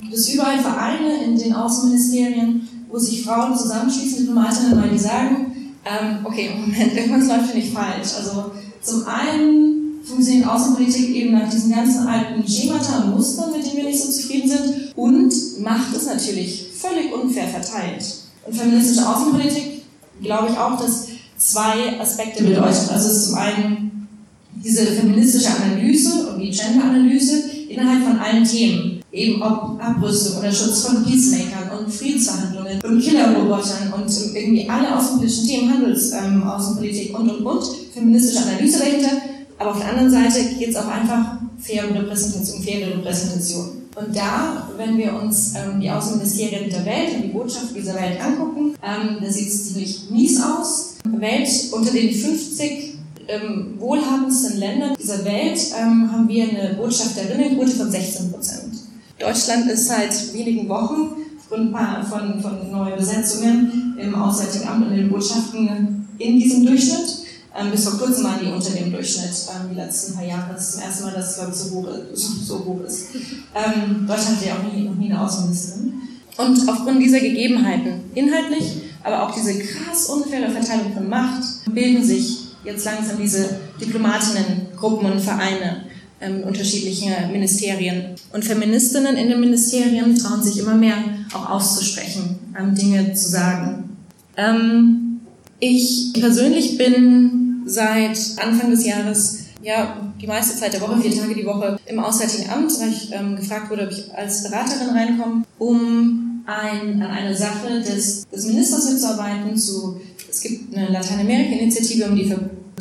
gibt es überall Vereine in den Außenministerien, wo sich Frauen zusammenschließen, Diplomatinnen, weil die sagen, ähm, okay, Moment, irgendwas läuft hier nicht falsch. Also zum einen funktioniert Außenpolitik eben nach diesen ganzen alten Schemata und Mustern, mit denen wir nicht so zufrieden sind, und Macht ist natürlich völlig unfair verteilt. Und feministische Außenpolitik glaube ich auch, dass zwei Aspekte bedeutet. Also zum einen diese feministische Analyse und die Gender-Analyse innerhalb von allen Themen. Eben ob Abrüstung oder Schutz von Peacemakern und Friedensverhandlungen und Killerrobotern und irgendwie alle außenpolitischen Themen, Handelsaußenpolitik ähm, und und und, feministische Analyse dahinter. Aber auf der anderen Seite geht es auch einfach faire Repräsentation, faire Repräsentation. Und da, wenn wir uns ähm, die Außenministerien der Welt und die Botschaft dieser Welt angucken, ähm, da sieht es ziemlich mies aus. Welt unter den 50 ähm, wohlhabendsten Ländern dieser Welt ähm, haben wir eine Botschafterinnenquote von 16 Prozent. Deutschland ist seit wenigen Wochen aufgrund von, von neuen Besetzungen im Auswärtigen Amt und in den Botschaften in diesem Durchschnitt. Ähm, bis vor kurzem waren die unter dem Durchschnitt, ähm, die letzten paar Jahre. Das ist zum ersten Mal, dass es, glaube ich, so hoch, so, so hoch ist. Ähm, Deutschland hatte ja auch nie, noch nie eine Außenministerin. Und aufgrund dieser Gegebenheiten, inhaltlich, aber auch diese krass unfaire Verteilung von Macht, bilden sich jetzt langsam diese Diplomatinnengruppen und Vereine ähm, unterschiedlicher Ministerien. Und Feministinnen in den Ministerien trauen sich immer mehr auch auszusprechen, ähm, Dinge zu sagen. Ähm, ich persönlich bin seit Anfang des Jahres ja, die meiste Zeit der Woche, vier Tage die Woche im Auswärtigen Amt, weil ich ähm, gefragt wurde, ob ich als Beraterin reinkomme, um ein, an einer Sache des, des Ministers mitzuarbeiten. Zu, es gibt eine Lateinamerika-Initiative, um die,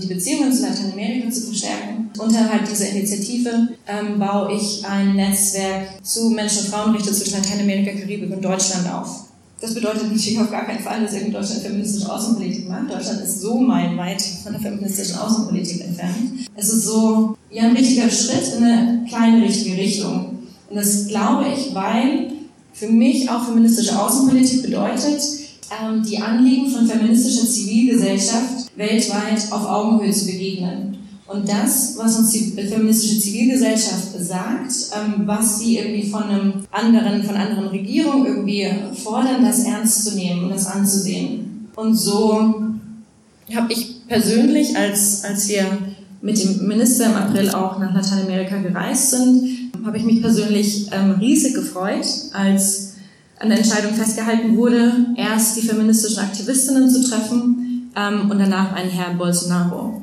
die Beziehungen zu Lateinamerika zu verstärken. Unterhalb dieser Initiative ähm, baue ich ein Netzwerk zu Menschen- und Frauenrechten zwischen Lateinamerika, Karibik und Deutschland auf. Das bedeutet natürlich auf gar keinen Fall, dass irgendwie Deutschland feministische Außenpolitik macht. Deutschland ist so meilenweit von der feministischen Außenpolitik entfernt. Es ist so ja, ein richtiger Schritt in eine kleine richtige Richtung. Und das glaube ich, weil für mich auch feministische Außenpolitik bedeutet, ähm, die Anliegen von feministischer Zivilgesellschaft weltweit auf Augenhöhe zu begegnen. Und das, was uns die feministische Zivilgesellschaft sagt, ähm, was sie irgendwie von einem anderen, von anderen Regierungen irgendwie fordern, das ernst zu nehmen und das anzusehen. Und so habe ich persönlich, als, als wir mit dem Minister im April auch nach Lateinamerika gereist sind, habe ich mich persönlich ähm, riesig gefreut, als an der Entscheidung festgehalten wurde, erst die feministischen Aktivistinnen zu treffen ähm, und danach einen Herrn Bolsonaro.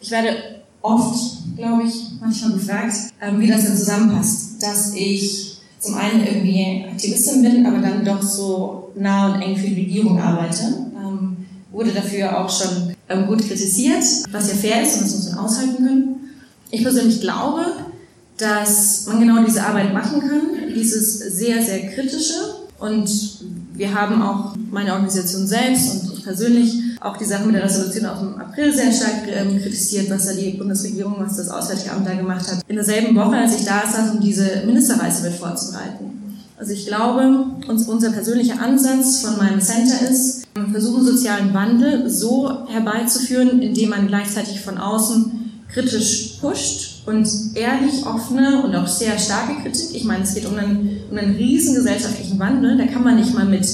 Ich werde oft, glaube ich, manchmal gefragt, ähm, wie das denn zusammenpasst. Dass ich zum einen irgendwie Aktivistin bin, aber dann doch so nah und eng für die Regierung arbeite. Ähm, wurde dafür auch schon ähm, gut kritisiert, was ja fair ist und das muss man aushalten können. Ich persönlich glaube, dass man genau diese Arbeit machen kann, dieses sehr, sehr kritische. Und wir haben auch meine Organisation selbst und ich persönlich auch die Sache mit der Resolution aus dem April sehr stark ähm, kritisiert, was da die Bundesregierung, was das Auswärtige Amt da gemacht hat. In derselben Woche, als ich da saß, um diese Ministerreise mit vorzubereiten. Also ich glaube, uns, unser persönlicher Ansatz von meinem Center ist, versuchen sozialen Wandel so herbeizuführen, indem man gleichzeitig von außen kritisch pusht und ehrlich, offene und auch sehr starke Kritik. Ich meine, es geht um einen, um einen riesen gesellschaftlichen Wandel, da kann man nicht mal mit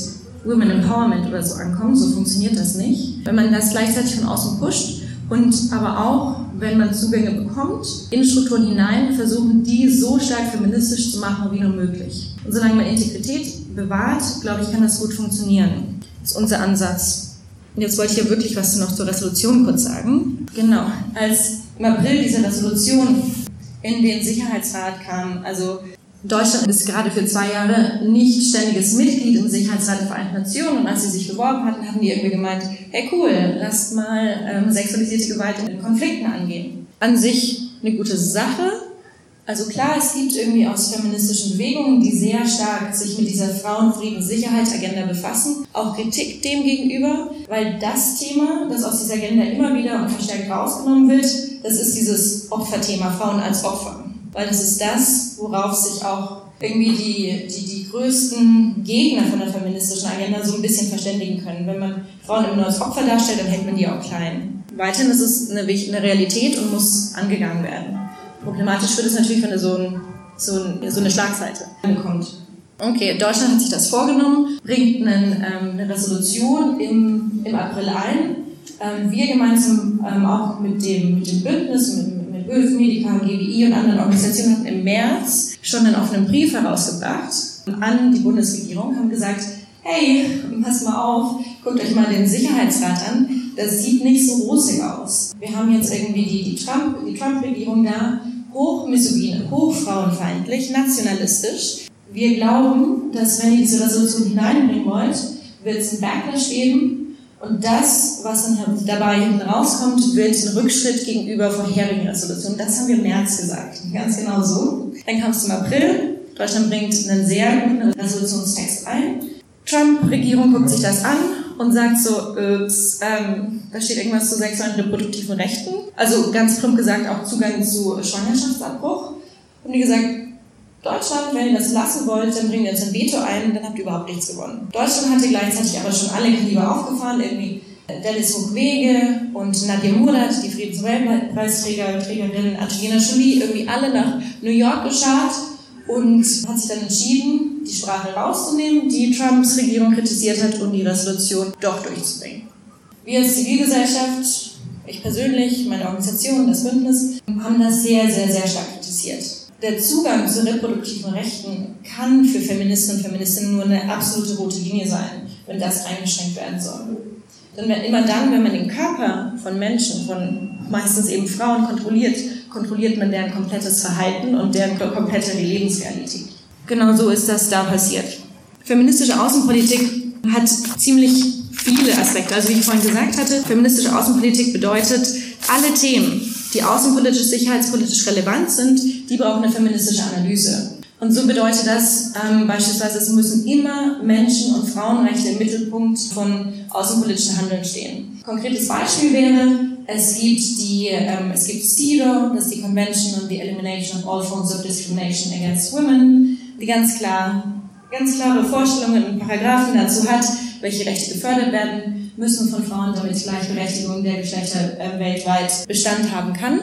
Women Empowerment oder so ankommen. So funktioniert das nicht. Wenn man das gleichzeitig von außen pusht und aber auch, wenn man Zugänge bekommt, in Strukturen hinein versuchen, die so stark feministisch zu machen wie nur möglich. Und solange man Integrität bewahrt, glaube ich, kann das gut funktionieren. Das ist unser Ansatz. Und jetzt wollte ich ja wirklich was noch zur Resolution kurz sagen. Genau, als im April diese Resolution in den Sicherheitsrat kam, also Deutschland ist gerade für zwei Jahre nicht ständiges Mitglied im Sicherheitsrat der Vereinten Nationen und als sie sich beworben hatten, haben die irgendwie gemeint, hey cool, lasst mal ähm, sexualisierte Gewalt in Konflikten angehen. An sich eine gute Sache. Also klar, es gibt irgendwie aus feministischen Bewegungen, die sehr stark sich mit dieser Frauenfrieden-Sicherheit-Agenda befassen, auch Kritik dem gegenüber, weil das Thema, das aus dieser Agenda immer wieder und verstärkt rausgenommen wird, das ist dieses Opferthema, Frauen als Opfer weil das ist das, worauf sich auch irgendwie die, die, die größten Gegner von der feministischen Agenda so ein bisschen verständigen können. Wenn man Frauen immer nur als Opfer darstellt, dann hält man die auch klein. Weiterhin ist es eine, eine Realität und muss angegangen werden. Problematisch wird es natürlich, wenn so, ein, so, ein, so eine Schlagseite bekommt. Okay, Deutschland hat sich das vorgenommen, bringt einen, ähm, eine Resolution im, im April ein. Ähm, wir gemeinsam ähm, auch mit dem, mit dem Bündnis, mit, Medica, GWI und anderen Organisationen hatten im März schon einen offenen Brief herausgebracht an die Bundesregierung, haben gesagt, hey, pass mal auf, guckt euch mal den Sicherheitsrat an, das sieht nicht so rosig aus. Wir haben jetzt irgendwie die, die Trump, die Trump-Regierung da, hochmisogyn, hochfrauenfeindlich, nationalistisch. Wir glauben, dass wenn ihr diese Resolution hineinbringen wollt, wird es einen Backlash geben und das, was dann dabei hinten rauskommt, wird ein Rückschritt gegenüber vorherigen Resolutionen. Das haben wir im März gesagt. Ganz genau so. Dann kam es zum April. Deutschland bringt einen sehr guten Resolutionstext ein. Trump-Regierung guckt sich das an und sagt so, ups, ähm, da steht irgendwas zu sexuellen und reproduktiven Rechten. Also ganz plump gesagt auch Zugang zu Schwangerschaftsabbruch. Und die gesagt, Deutschland, wenn ihr das lassen wollt, dann bringen wir jetzt ein Veto ein, dann habt ihr überhaupt nichts gewonnen. Deutschland hatte gleichzeitig aber schon alle Kaliber aufgefahren, irgendwie Dennis Mukwege und Nadia Murad, die Friedensnobelpreisträgerin, Angelina Jolie, irgendwie alle nach New York geschart und hat sich dann entschieden, die Sprache rauszunehmen, die Trumps Regierung kritisiert hat, und die Resolution doch durchzubringen. Wir als Zivilgesellschaft, ich persönlich, meine Organisation, das Bündnis, haben das sehr, sehr, sehr stark kritisiert der Zugang zu reproduktiven Rechten kann für Feministen und Feministinnen nur eine absolute rote Linie sein, wenn das eingeschränkt werden soll. Denn immer dann, wenn man den Körper von Menschen, von meistens eben Frauen kontrolliert, kontrolliert man deren komplettes Verhalten und deren komplette Lebensrealität. Genau so ist das da passiert. Feministische Außenpolitik hat ziemlich viele Aspekte. Also wie ich vorhin gesagt hatte, feministische Außenpolitik bedeutet, alle Themen, die außenpolitisch, sicherheitspolitisch relevant sind, die brauchen eine feministische Analyse. Und so bedeutet das ähm, beispielsweise, es müssen immer Menschen- und Frauenrechte im Mittelpunkt von außenpolitischen Handeln stehen. Konkretes Beispiel wäre, es gibt die, ähm, es gibt CEDAW, das ist die Convention on the Elimination of All Forms of Discrimination Against Women, die ganz klar, ganz klare Vorstellungen und Paragraphen dazu hat, welche Rechte gefördert werden müssen von Frauen, damit Gleichberechtigung der Geschlechter äh, weltweit Bestand haben kann.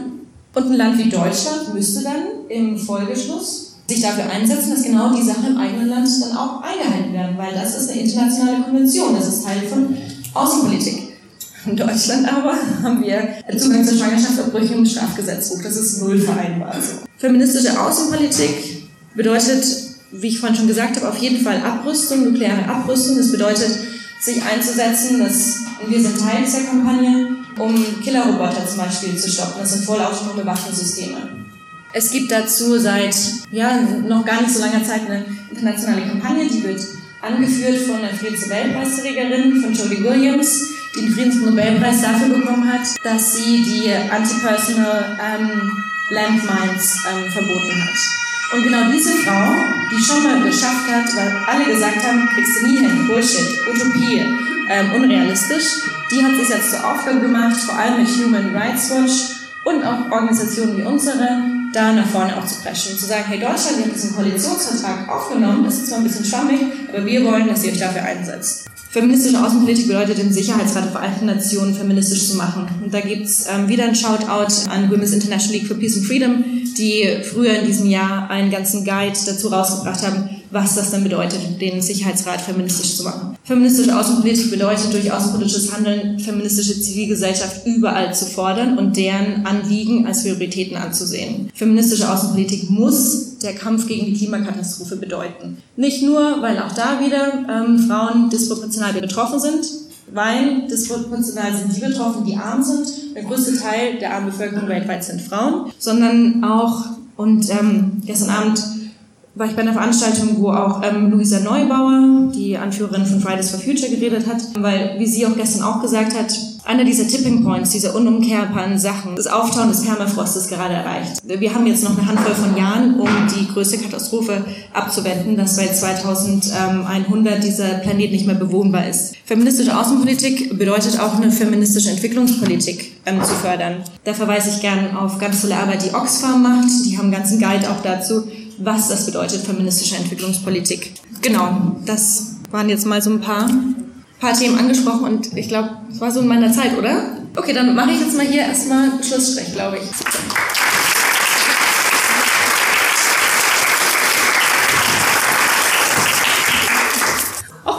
Und ein Land wie Deutschland müsste dann im Folgeschluss sich dafür einsetzen, dass genau die Sachen im eigenen Land dann auch eingehalten werden, weil das ist eine internationale Konvention, das ist Teil von Außenpolitik. In Deutschland aber haben wir Zugang zur Schwangerschaftsabbrüche im Strafgesetzbuch. Das ist null vereinbar. Feministische Außenpolitik bedeutet, wie ich vorhin schon gesagt habe, auf jeden Fall Abrüstung, nukleare Abrüstung. Das bedeutet, sich einzusetzen. Das, wir sind Teil dieser Kampagne, um Killerroboter zum Beispiel zu stoppen. Das sind vollautonome Waffensysteme. Es gibt dazu seit ja, noch gar nicht so langer Zeit eine internationale Kampagne, die wird angeführt von einer Friedensnobelpreisträgerin, von Jodie Williams, die den Friedensnobelpreis dafür bekommen hat, dass sie die Anti-Personal ähm, Landmines ähm, verboten hat. Und genau diese Frau, die schon mal geschafft hat, weil alle gesagt haben, kriegst du nie hin, Bullshit, Utopie, ähm, unrealistisch, die hat sich jetzt zur Aufgabe gemacht, vor allem mit Human Rights Watch und auch Organisationen wie unsere, da nach vorne auch zu preschen und zu sagen, hey Deutschland, ihr habt diesen Koalitionsvertrag aufgenommen, das ist zwar ein bisschen schwammig, aber wir wollen, dass ihr euch dafür einsetzt. Feministische Außenpolitik bedeutet, den Sicherheitsrat der Vereinten Nationen feministisch zu machen. Und da gibt's ähm, wieder ein Shoutout an Women's International League for Peace and Freedom, die früher in diesem Jahr einen ganzen Guide dazu rausgebracht haben, was das dann bedeutet, den Sicherheitsrat feministisch zu machen. Feministische Außenpolitik bedeutet durch außenpolitisches Handeln feministische Zivilgesellschaft überall zu fordern und deren Anliegen als Prioritäten anzusehen. Feministische Außenpolitik muss der Kampf gegen die Klimakatastrophe bedeuten. Nicht nur, weil auch da wieder ähm, Frauen disproportional betroffen sind, weil disproportional sind die betroffen, die arm sind. Der größte Teil der armen Bevölkerung weltweit sind Frauen, sondern auch, und ähm, gestern Abend war ich bei einer Veranstaltung, wo auch ähm, Luisa Neubauer, die Anführerin von Fridays for Future, geredet hat, weil, wie sie auch gestern auch gesagt hat, einer dieser Tipping Points, dieser unumkehrbaren Sachen, das Auftauen des Permafrostes gerade erreicht. Wir haben jetzt noch eine Handvoll von Jahren, um die größte Katastrophe abzuwenden, dass bei 2100 dieser Planet nicht mehr bewohnbar ist. Feministische Außenpolitik bedeutet auch eine feministische Entwicklungspolitik ähm, zu fördern. Da verweise ich gerne auf ganz tolle Arbeit, die Oxfam macht. Die haben einen ganzen Guide auch dazu, was das bedeutet, feministische Entwicklungspolitik. Genau, das waren jetzt mal so ein paar paar Themen angesprochen und ich glaube, es war so in meiner Zeit, oder? Okay, dann mache ich jetzt mal hier erstmal Schlussstrich, glaube ich.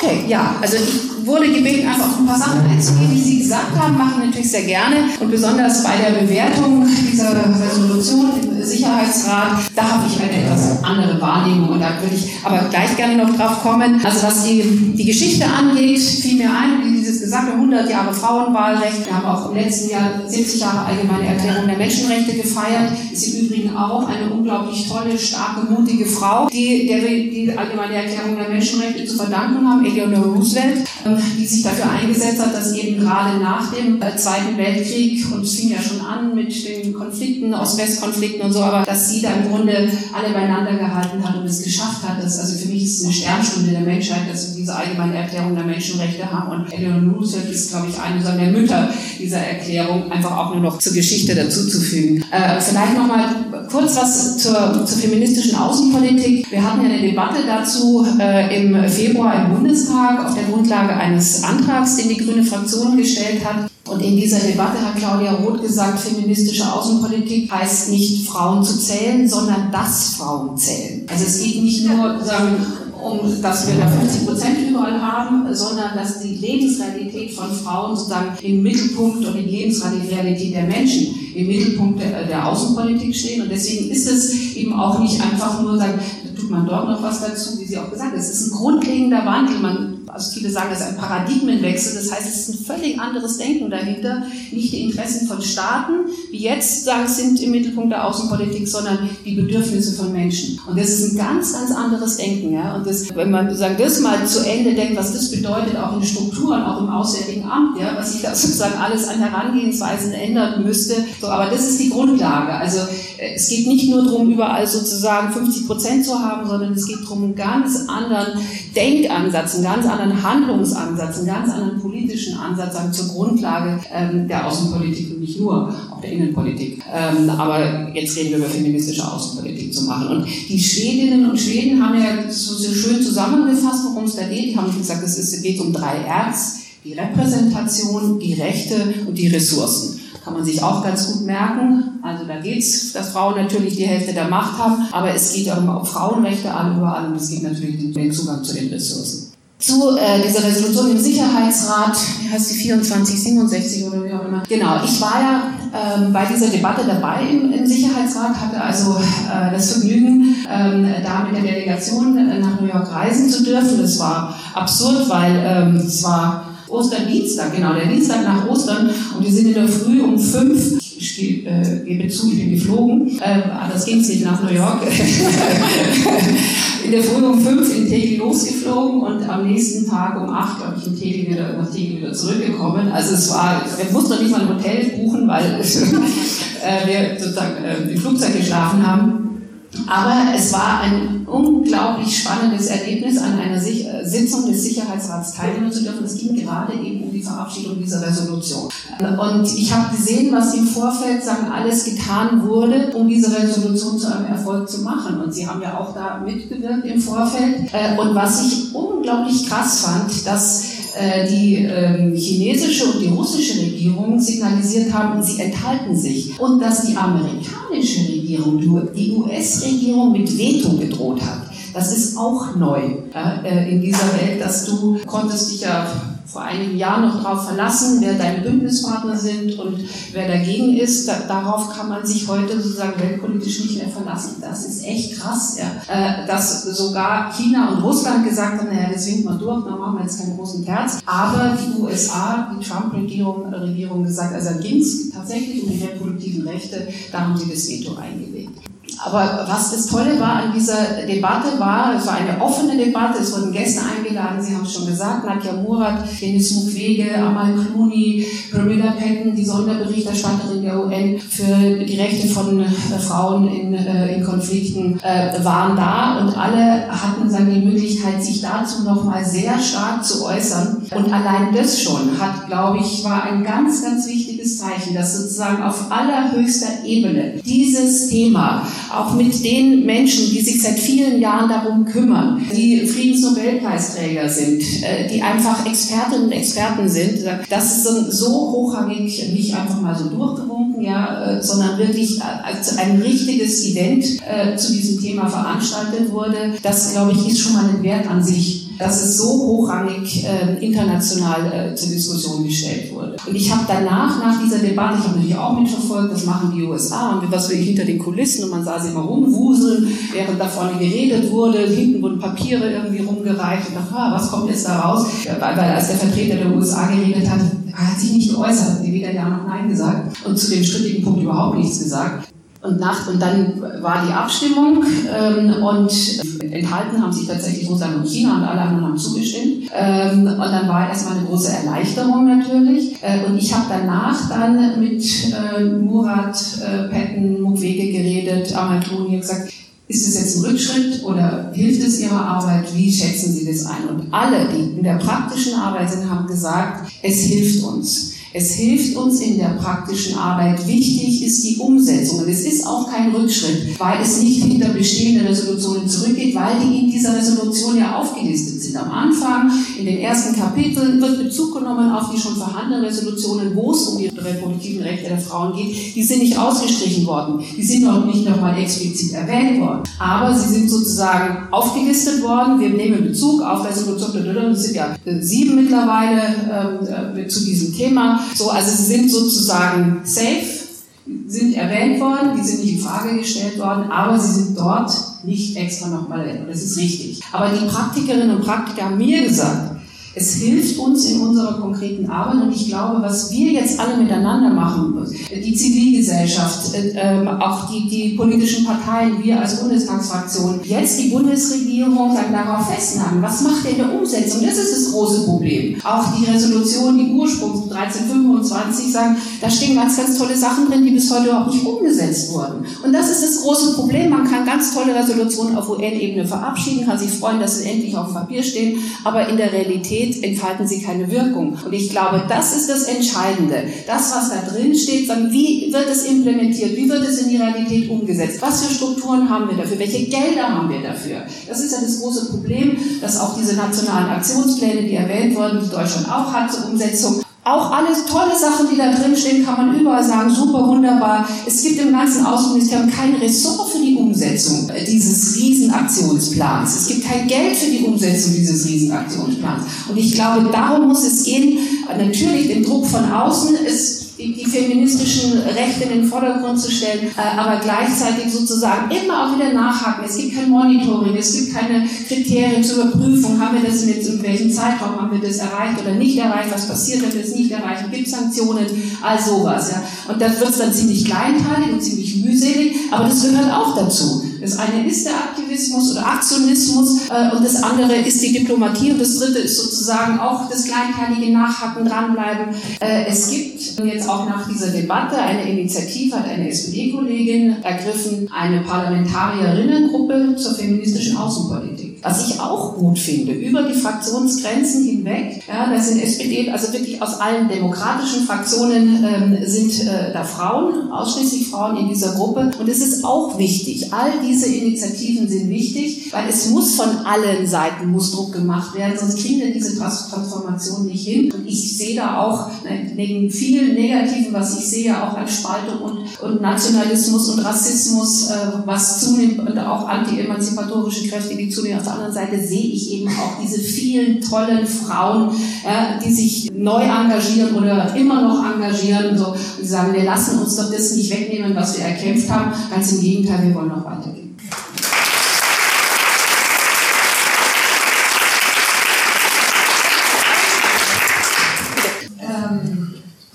Okay, ja, also ich wurde gebeten, einfach auf ein paar Sachen einzugehen, die Sie gesagt haben, machen wir natürlich sehr gerne. Und besonders bei der Bewertung dieser Resolution im Sicherheitsrat, da habe ich eine etwas andere Wahrnehmung und da würde ich aber gleich gerne noch drauf kommen. Also was die, die Geschichte angeht, fiel mir ein, wie dieses gesagte 100 Jahre Frauenwahlrecht. Wir haben auch im letzten Jahr 70 Jahre Allgemeine Erklärung der Menschenrechte gefeiert. Ist im Übrigen auch eine unglaublich tolle, starke, mutige Frau, die der die Allgemeine Erklärung der Menschenrechte zu verdanken haben, Eleanor Roosevelt, ähm, die sich dafür eingesetzt hat, dass eben gerade nach dem äh, Zweiten Weltkrieg, und es fing ja schon an mit den Konflikten, Ost-West-Konflikten und so, aber dass sie da im Grunde alle beieinander gehalten hat und es geschafft hat, dass, also für mich ist es eine Sternstunde der Menschheit, dass wir diese allgemeine Erklärung der Menschenrechte haben und Eleanor Roosevelt ist, glaube ich, eine der Mütter dieser Erklärung, einfach auch nur noch zur Geschichte dazuzufügen. Äh, vielleicht nochmal kurz was zur, zur feministischen Außenpolitik. Wir hatten ja eine Debatte dazu äh, im Februar im Bundestag auf der Grundlage eines Antrags, den die grüne Fraktion gestellt hat. Und in dieser Debatte hat Claudia Roth gesagt, feministische Außenpolitik heißt nicht Frauen zu zählen, sondern dass Frauen zählen. Also es geht nicht nur sagen, um, dass wir da 50 Prozent überall haben, sondern dass die Lebensrealität von Frauen sozusagen im Mittelpunkt und die Lebensrealität der Menschen im Mittelpunkt der, der Außenpolitik stehen. Und deswegen ist es eben auch nicht einfach nur sagen, tut man dort noch was dazu, wie Sie auch gesagt haben. Es ist ein grundlegender Wandel. Man also viele sagen, es ist ein Paradigmenwechsel, das heißt, es ist ein völlig anderes Denken dahinter, nicht die Interessen von Staaten, wie jetzt sagen, sind im Mittelpunkt der Außenpolitik, sondern die Bedürfnisse von Menschen. Und das ist ein ganz, ganz anderes Denken. Ja? Und das, wenn man sozusagen das mal zu Ende denkt, was das bedeutet, auch in Strukturen, auch im Auswärtigen Amt, ja, was sich da sozusagen alles an Herangehensweisen ändern müsste. So, aber das ist die Grundlage. Also äh, es geht nicht nur darum, überall sozusagen 50 Prozent zu haben, sondern es geht darum, einen ganz anderen Denkansatz, einen ganz anderen Handlungsansatz, einen ganz anderen politischen Ansatz sagen, zur Grundlage ähm, der Außenpolitik und nicht nur auch der Innenpolitik. Ähm, aber jetzt reden wir über feministische Außenpolitik zu machen. Und die Schwedinnen und Schweden haben ja so, so schön zusammengefasst, worum es da geht. Die haben gesagt, es geht um drei Rs. Die Repräsentation, die Rechte und die Ressourcen kann man sich auch ganz gut merken. Also da geht es, dass Frauen natürlich die Hälfte der Macht haben, aber es geht auch um Frauenrechte alle überall und es geht natürlich um den Zugang zu den Ressourcen zu äh, dieser Resolution im Sicherheitsrat, wie heißt die 2467 oder wie auch immer. Genau, ich war ja ähm, bei dieser Debatte dabei im, im Sicherheitsrat, hatte also äh, das Vergnügen, ähm, da mit der Delegation äh, nach New York reisen zu dürfen. Das war absurd, weil ähm, es war Osterdienstag, genau, der Dienstag nach Ostern und wir sind in der Früh um fünf ich äh, gebe zu, ich bin geflogen. Äh, das ging nicht nach New York. in der Früh um fünf in Tegel losgeflogen und am nächsten Tag um acht, glaube ich, in Tegel wieder, nach Tegel wieder zurückgekommen. Also es war, wir mussten nicht mal ein Hotel buchen, weil äh, wir sozusagen äh, im Flugzeug geschlafen haben. Aber es war ein unglaublich spannendes Erlebnis, an einer äh, Sitzung des Sicherheitsrats teilnehmen zu dürfen. Es ging gerade eben um die Verabschiedung dieser Resolution. Und ich habe gesehen, was im Vorfeld sagen, alles getan wurde, um diese Resolution zu einem Erfolg zu machen. Und Sie haben ja auch da mitgewirkt im Vorfeld. Äh, und was ich unglaublich krass fand, dass die ähm, chinesische und die russische Regierung signalisiert haben, sie enthalten sich. Und dass die amerikanische Regierung, die US-Regierung mit Veto gedroht hat. Das ist auch neu äh, in dieser Welt, dass du konntest dich ja vor einigen Jahren noch darauf verlassen, wer deine Bündnispartner sind und wer dagegen ist. Da, darauf kann man sich heute sozusagen weltpolitisch nicht mehr verlassen. Das ist echt krass, ja. Äh, dass sogar China und Russland gesagt haben, naja, das winkt mal durch, da machen wir jetzt keinen großen Terz. Aber die USA, die Trump-Regierung Regierung gesagt, also ging es tatsächlich um die reproduktiven Rechte, da haben sie das Veto eingelegt. Aber was das Tolle war an dieser Debatte war, es war eine offene Debatte, es wurden Gäste eingeladen, Sie haben es schon gesagt, Nadja Murat, Denis Mukwege, Amal Clooney, Pramila Patton, die Sonderberichterstatterin der UN für die Rechte von äh, Frauen in, äh, in Konflikten, äh, waren da. Und alle hatten dann die Möglichkeit, sich dazu nochmal sehr stark zu äußern. Und allein das schon hat, glaube ich, war ein ganz, ganz wichtiges Zeichen, dass sozusagen auf allerhöchster Ebene dieses Thema auch mit den Menschen, die sich seit vielen Jahren darum kümmern, die Friedensnobelpreisträger sind, äh, die einfach Expertinnen und Experten sind. Das ist so hochrangig nicht einfach mal so durchgewunken, ja, äh, sondern wirklich als ein richtiges Event äh, zu diesem Thema veranstaltet wurde. Das, glaube ich, ist schon mal ein Wert an sich dass es so hochrangig äh, international äh, zur Diskussion gestellt wurde. Und ich habe danach, nach dieser Debatte, ich habe natürlich auch mitverfolgt, was machen die USA und was wir hinter den Kulissen und man sah sie immer rumwuseln, während da vorne geredet wurde, hinten wurden Papiere irgendwie rumgereicht und dachte, ah, was kommt jetzt da raus? Weil, weil als der Vertreter der USA geredet hat, hat sich nicht geäußert, weder Ja noch Nein gesagt und zu dem strittigen Punkt überhaupt nichts gesagt. Und, nach, und dann war die Abstimmung ähm, und enthalten haben sich tatsächlich Russland und China und alle anderen haben zugestimmt. Ähm, und dann war erstmal eine große Erleichterung natürlich. Äh, und ich habe danach dann mit äh, Murat, äh, Patton, Mukwege geredet, Amatoni gesagt, ist es jetzt ein Rückschritt oder hilft es Ihrer Arbeit? Wie schätzen Sie das ein? Und alle, die in der praktischen Arbeit sind, haben gesagt, es hilft uns. Es hilft uns in der praktischen Arbeit. Wichtig ist die Umsetzung. Und es ist auch kein Rückschritt, weil es nicht hinter bestehende Resolutionen zurückgeht, weil die in dieser Resolution ja aufgelistet sind. Am Anfang, in den ersten Kapiteln, wird Bezug genommen auf die schon vorhandenen Resolutionen, wo es um die reproduktiven Rechte der Frauen geht. Die sind nicht ausgestrichen worden. Die sind auch nicht nochmal explizit erwähnt worden. Aber sie sind sozusagen aufgelistet worden. Wir nehmen Bezug auf Resolution, das sind ja sieben mittlerweile ähm, äh, zu diesem Thema. So, also sie sind sozusagen safe, sind erwähnt worden, die sind nicht in Frage gestellt worden, aber sie sind dort nicht extra nochmal erwähnt. Das ist richtig. Aber die Praktikerinnen und Praktiker haben mir gesagt, es hilft uns in unserer konkreten Arbeit und ich glaube, was wir jetzt alle miteinander machen, die Zivilgesellschaft, äh, ähm, auch die, die politischen Parteien, wir als Bundestagsfraktion, jetzt die Bundesregierung dann darauf festnahmen, was macht ihr in der Umsetzung? Das ist das große Problem. Auch die Resolution, die Ursprungs 1325 sagen, da stehen ganz, ganz tolle Sachen drin, die bis heute überhaupt nicht umgesetzt wurden. Und das ist das große Problem. Man kann ganz tolle Resolutionen auf UN-Ebene verabschieden, kann sich freuen, dass sie endlich auf Papier stehen, aber in der Realität Realität entfalten sie keine Wirkung. Und ich glaube, das ist das Entscheidende. Das, was da drin steht, wie wird es implementiert? Wie wird es in die Realität umgesetzt? Was für Strukturen haben wir dafür? Welche Gelder haben wir dafür? Das ist ja das große Problem, dass auch diese nationalen Aktionspläne, die erwähnt wurden, die Deutschland auch hat zur Umsetzung, auch alles tolle Sachen, die da drin stehen, kann man überall sagen, super, wunderbar. Es gibt im ganzen Außenministerium kein Ressort für die Umsetzung dieses Riesenaktionsplans. Es gibt kein Geld für die Umsetzung dieses Riesenaktionsplans. Und ich glaube, darum muss es gehen, natürlich den Druck von außen. Es die, die feministischen Rechte in den Vordergrund zu stellen, äh, aber gleichzeitig sozusagen immer auch wieder nachhaken. Es gibt kein Monitoring, es gibt keine Kriterien zur Überprüfung. Haben wir das jetzt, in welchem Zeitraum, haben wir das erreicht oder nicht erreicht? Was passiert, wenn wir es nicht erreichen? Gibt es Sanktionen? All sowas. Ja. Und das wird dann ziemlich kleinteilig und ziemlich mühselig, aber das gehört auch dazu. Das eine ist der Aktivismus oder Aktionismus äh, und das andere ist die Diplomatie und das dritte ist sozusagen auch das kleinteilige Nachhaken, dranbleiben. Äh, es gibt jetzt auch nach dieser Debatte eine Initiative, hat eine SPD-Kollegin ergriffen, eine Parlamentarierinnengruppe zur feministischen Außenpolitik. Was ich auch gut finde, über die Fraktionsgrenzen hinweg, ja, da sind SPD, also wirklich aus allen demokratischen Fraktionen ähm, sind äh, da Frauen, ausschließlich Frauen in dieser Gruppe. Und es ist auch wichtig, all diese Initiativen sind wichtig, weil es muss von allen Seiten muss Druck gemacht werden, sonst kriegen wir diese Transformation nicht hin. Und ich sehe da auch ne, neben vielen Negativen, was ich sehe, auch an Spaltung und, und Nationalismus und Rassismus, äh, was zunimmt und auch anti-emanzipatorische Kräfte, die zunehmen. Anderen Seite sehe ich eben auch diese vielen tollen Frauen, ja, die sich neu engagieren oder immer noch engagieren. So, und sagen, wir lassen uns doch das nicht wegnehmen, was wir erkämpft haben. Ganz im Gegenteil, wir wollen noch weitergehen.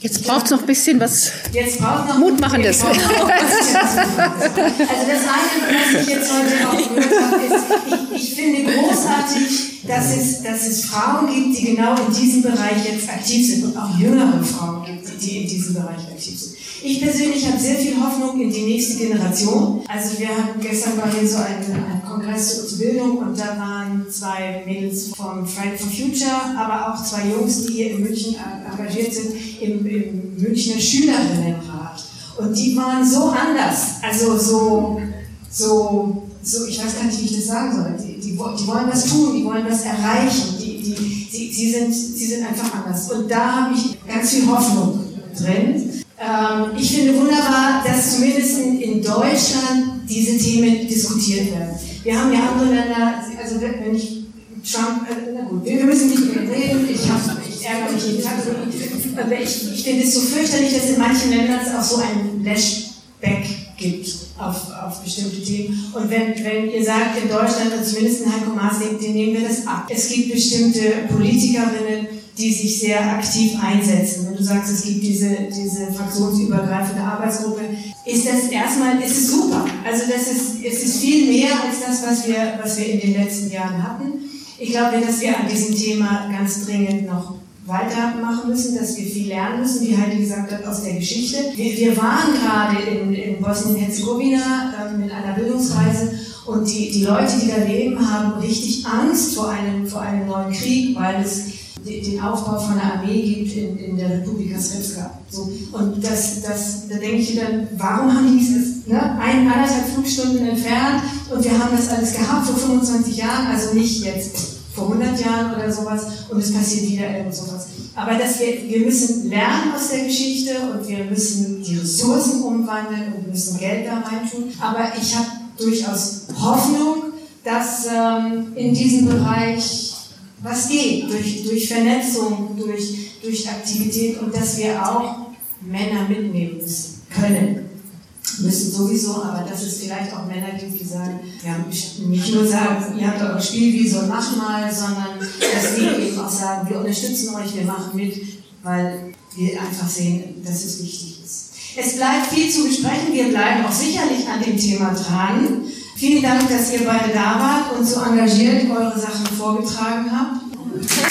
Jetzt braucht es noch ein bisschen was jetzt braucht noch Mutmachendes. Also das eine, was ich jetzt heute auch gehört habe, ist, ich, ich finde großartig, dass es, dass es Frauen gibt, die genau in diesem Bereich jetzt aktiv sind und auch jüngere Frauen gibt, die in diesem Bereich aktiv sind. Ich persönlich habe sehr viel Hoffnung in die nächste Generation. Also wir hatten gestern war hier so ein, ein Bildung und da waren zwei Mädels vom Friday for Future, aber auch zwei Jungs, die hier in München engagiert sind, im, im Münchner Schülerinnenrat. Und die waren so anders, also so, so, so, ich weiß gar nicht, wie ich das sagen soll. Die, die, die wollen was tun, die wollen was erreichen, die, die, sie, sie, sind, sie sind einfach anders. Und da habe ich ganz viel Hoffnung drin. Ähm, ich finde wunderbar, dass zumindest in Deutschland diese Themen diskutiert werden. Wir haben ja andere Länder, also wenn ich Trump, äh, na gut, wir müssen nicht mehr reden, ich, hab, ich ärgere mich jeden Tag, aber ich, ich finde es so fürchterlich, dass in manchen Ländern es auch so ein Lashback gibt auf, auf bestimmte Themen. Und wenn, wenn ihr sagt, in Deutschland, und zumindest in Heiko Maas, den nehmen wir das ab. Es gibt bestimmte Politikerinnen, die sich sehr aktiv einsetzen. Wenn du sagst, es gibt diese, diese fraktionsübergreifende Arbeitsgruppe, ist das erstmal, ist es super. Also das ist, es ist viel mehr als das, was wir, was wir in den letzten Jahren hatten. Ich glaube, dass wir an diesem Thema ganz dringend noch weitermachen müssen, dass wir viel lernen müssen, wie Heidi gesagt hat, aus der Geschichte. Wir, wir waren gerade in, in Bosnien-Herzegowina äh, mit einer Bildungsreise und die, die Leute, die da leben, haben richtig Angst vor einem, vor einem neuen Krieg, weil es den Aufbau von einer Armee gibt in, in der Republika Srpska. So. Und das, das, da denke ich dann, warum haben die dieses, ne, ein, Flugstunden entfernt und wir haben das alles gehabt vor 25 Jahren, also nicht jetzt vor 100 Jahren oder sowas und es passiert wieder irgend sowas. Aber dass wir, wir müssen lernen aus der Geschichte und wir müssen die Ressourcen umwandeln und wir müssen Geld da reintun. Aber ich habe durchaus Hoffnung, dass ähm, in diesem Bereich was geht, durch, durch Vernetzung, durch, durch Aktivität und dass wir auch Männer mitnehmen müssen, können. Müssen sowieso, aber dass es vielleicht auch Männer gibt, die sagen, ja, nicht nur sagen, ihr habt eure Spielwiese und macht mal, sondern dass die eben auch sagen, wir unterstützen euch, wir machen mit, weil wir einfach sehen, dass es wichtig ist. Es bleibt viel zu besprechen, wir bleiben auch sicherlich an dem Thema dran. Vielen Dank, dass ihr beide da wart und so engagiert eure Sachen vorgetragen habt.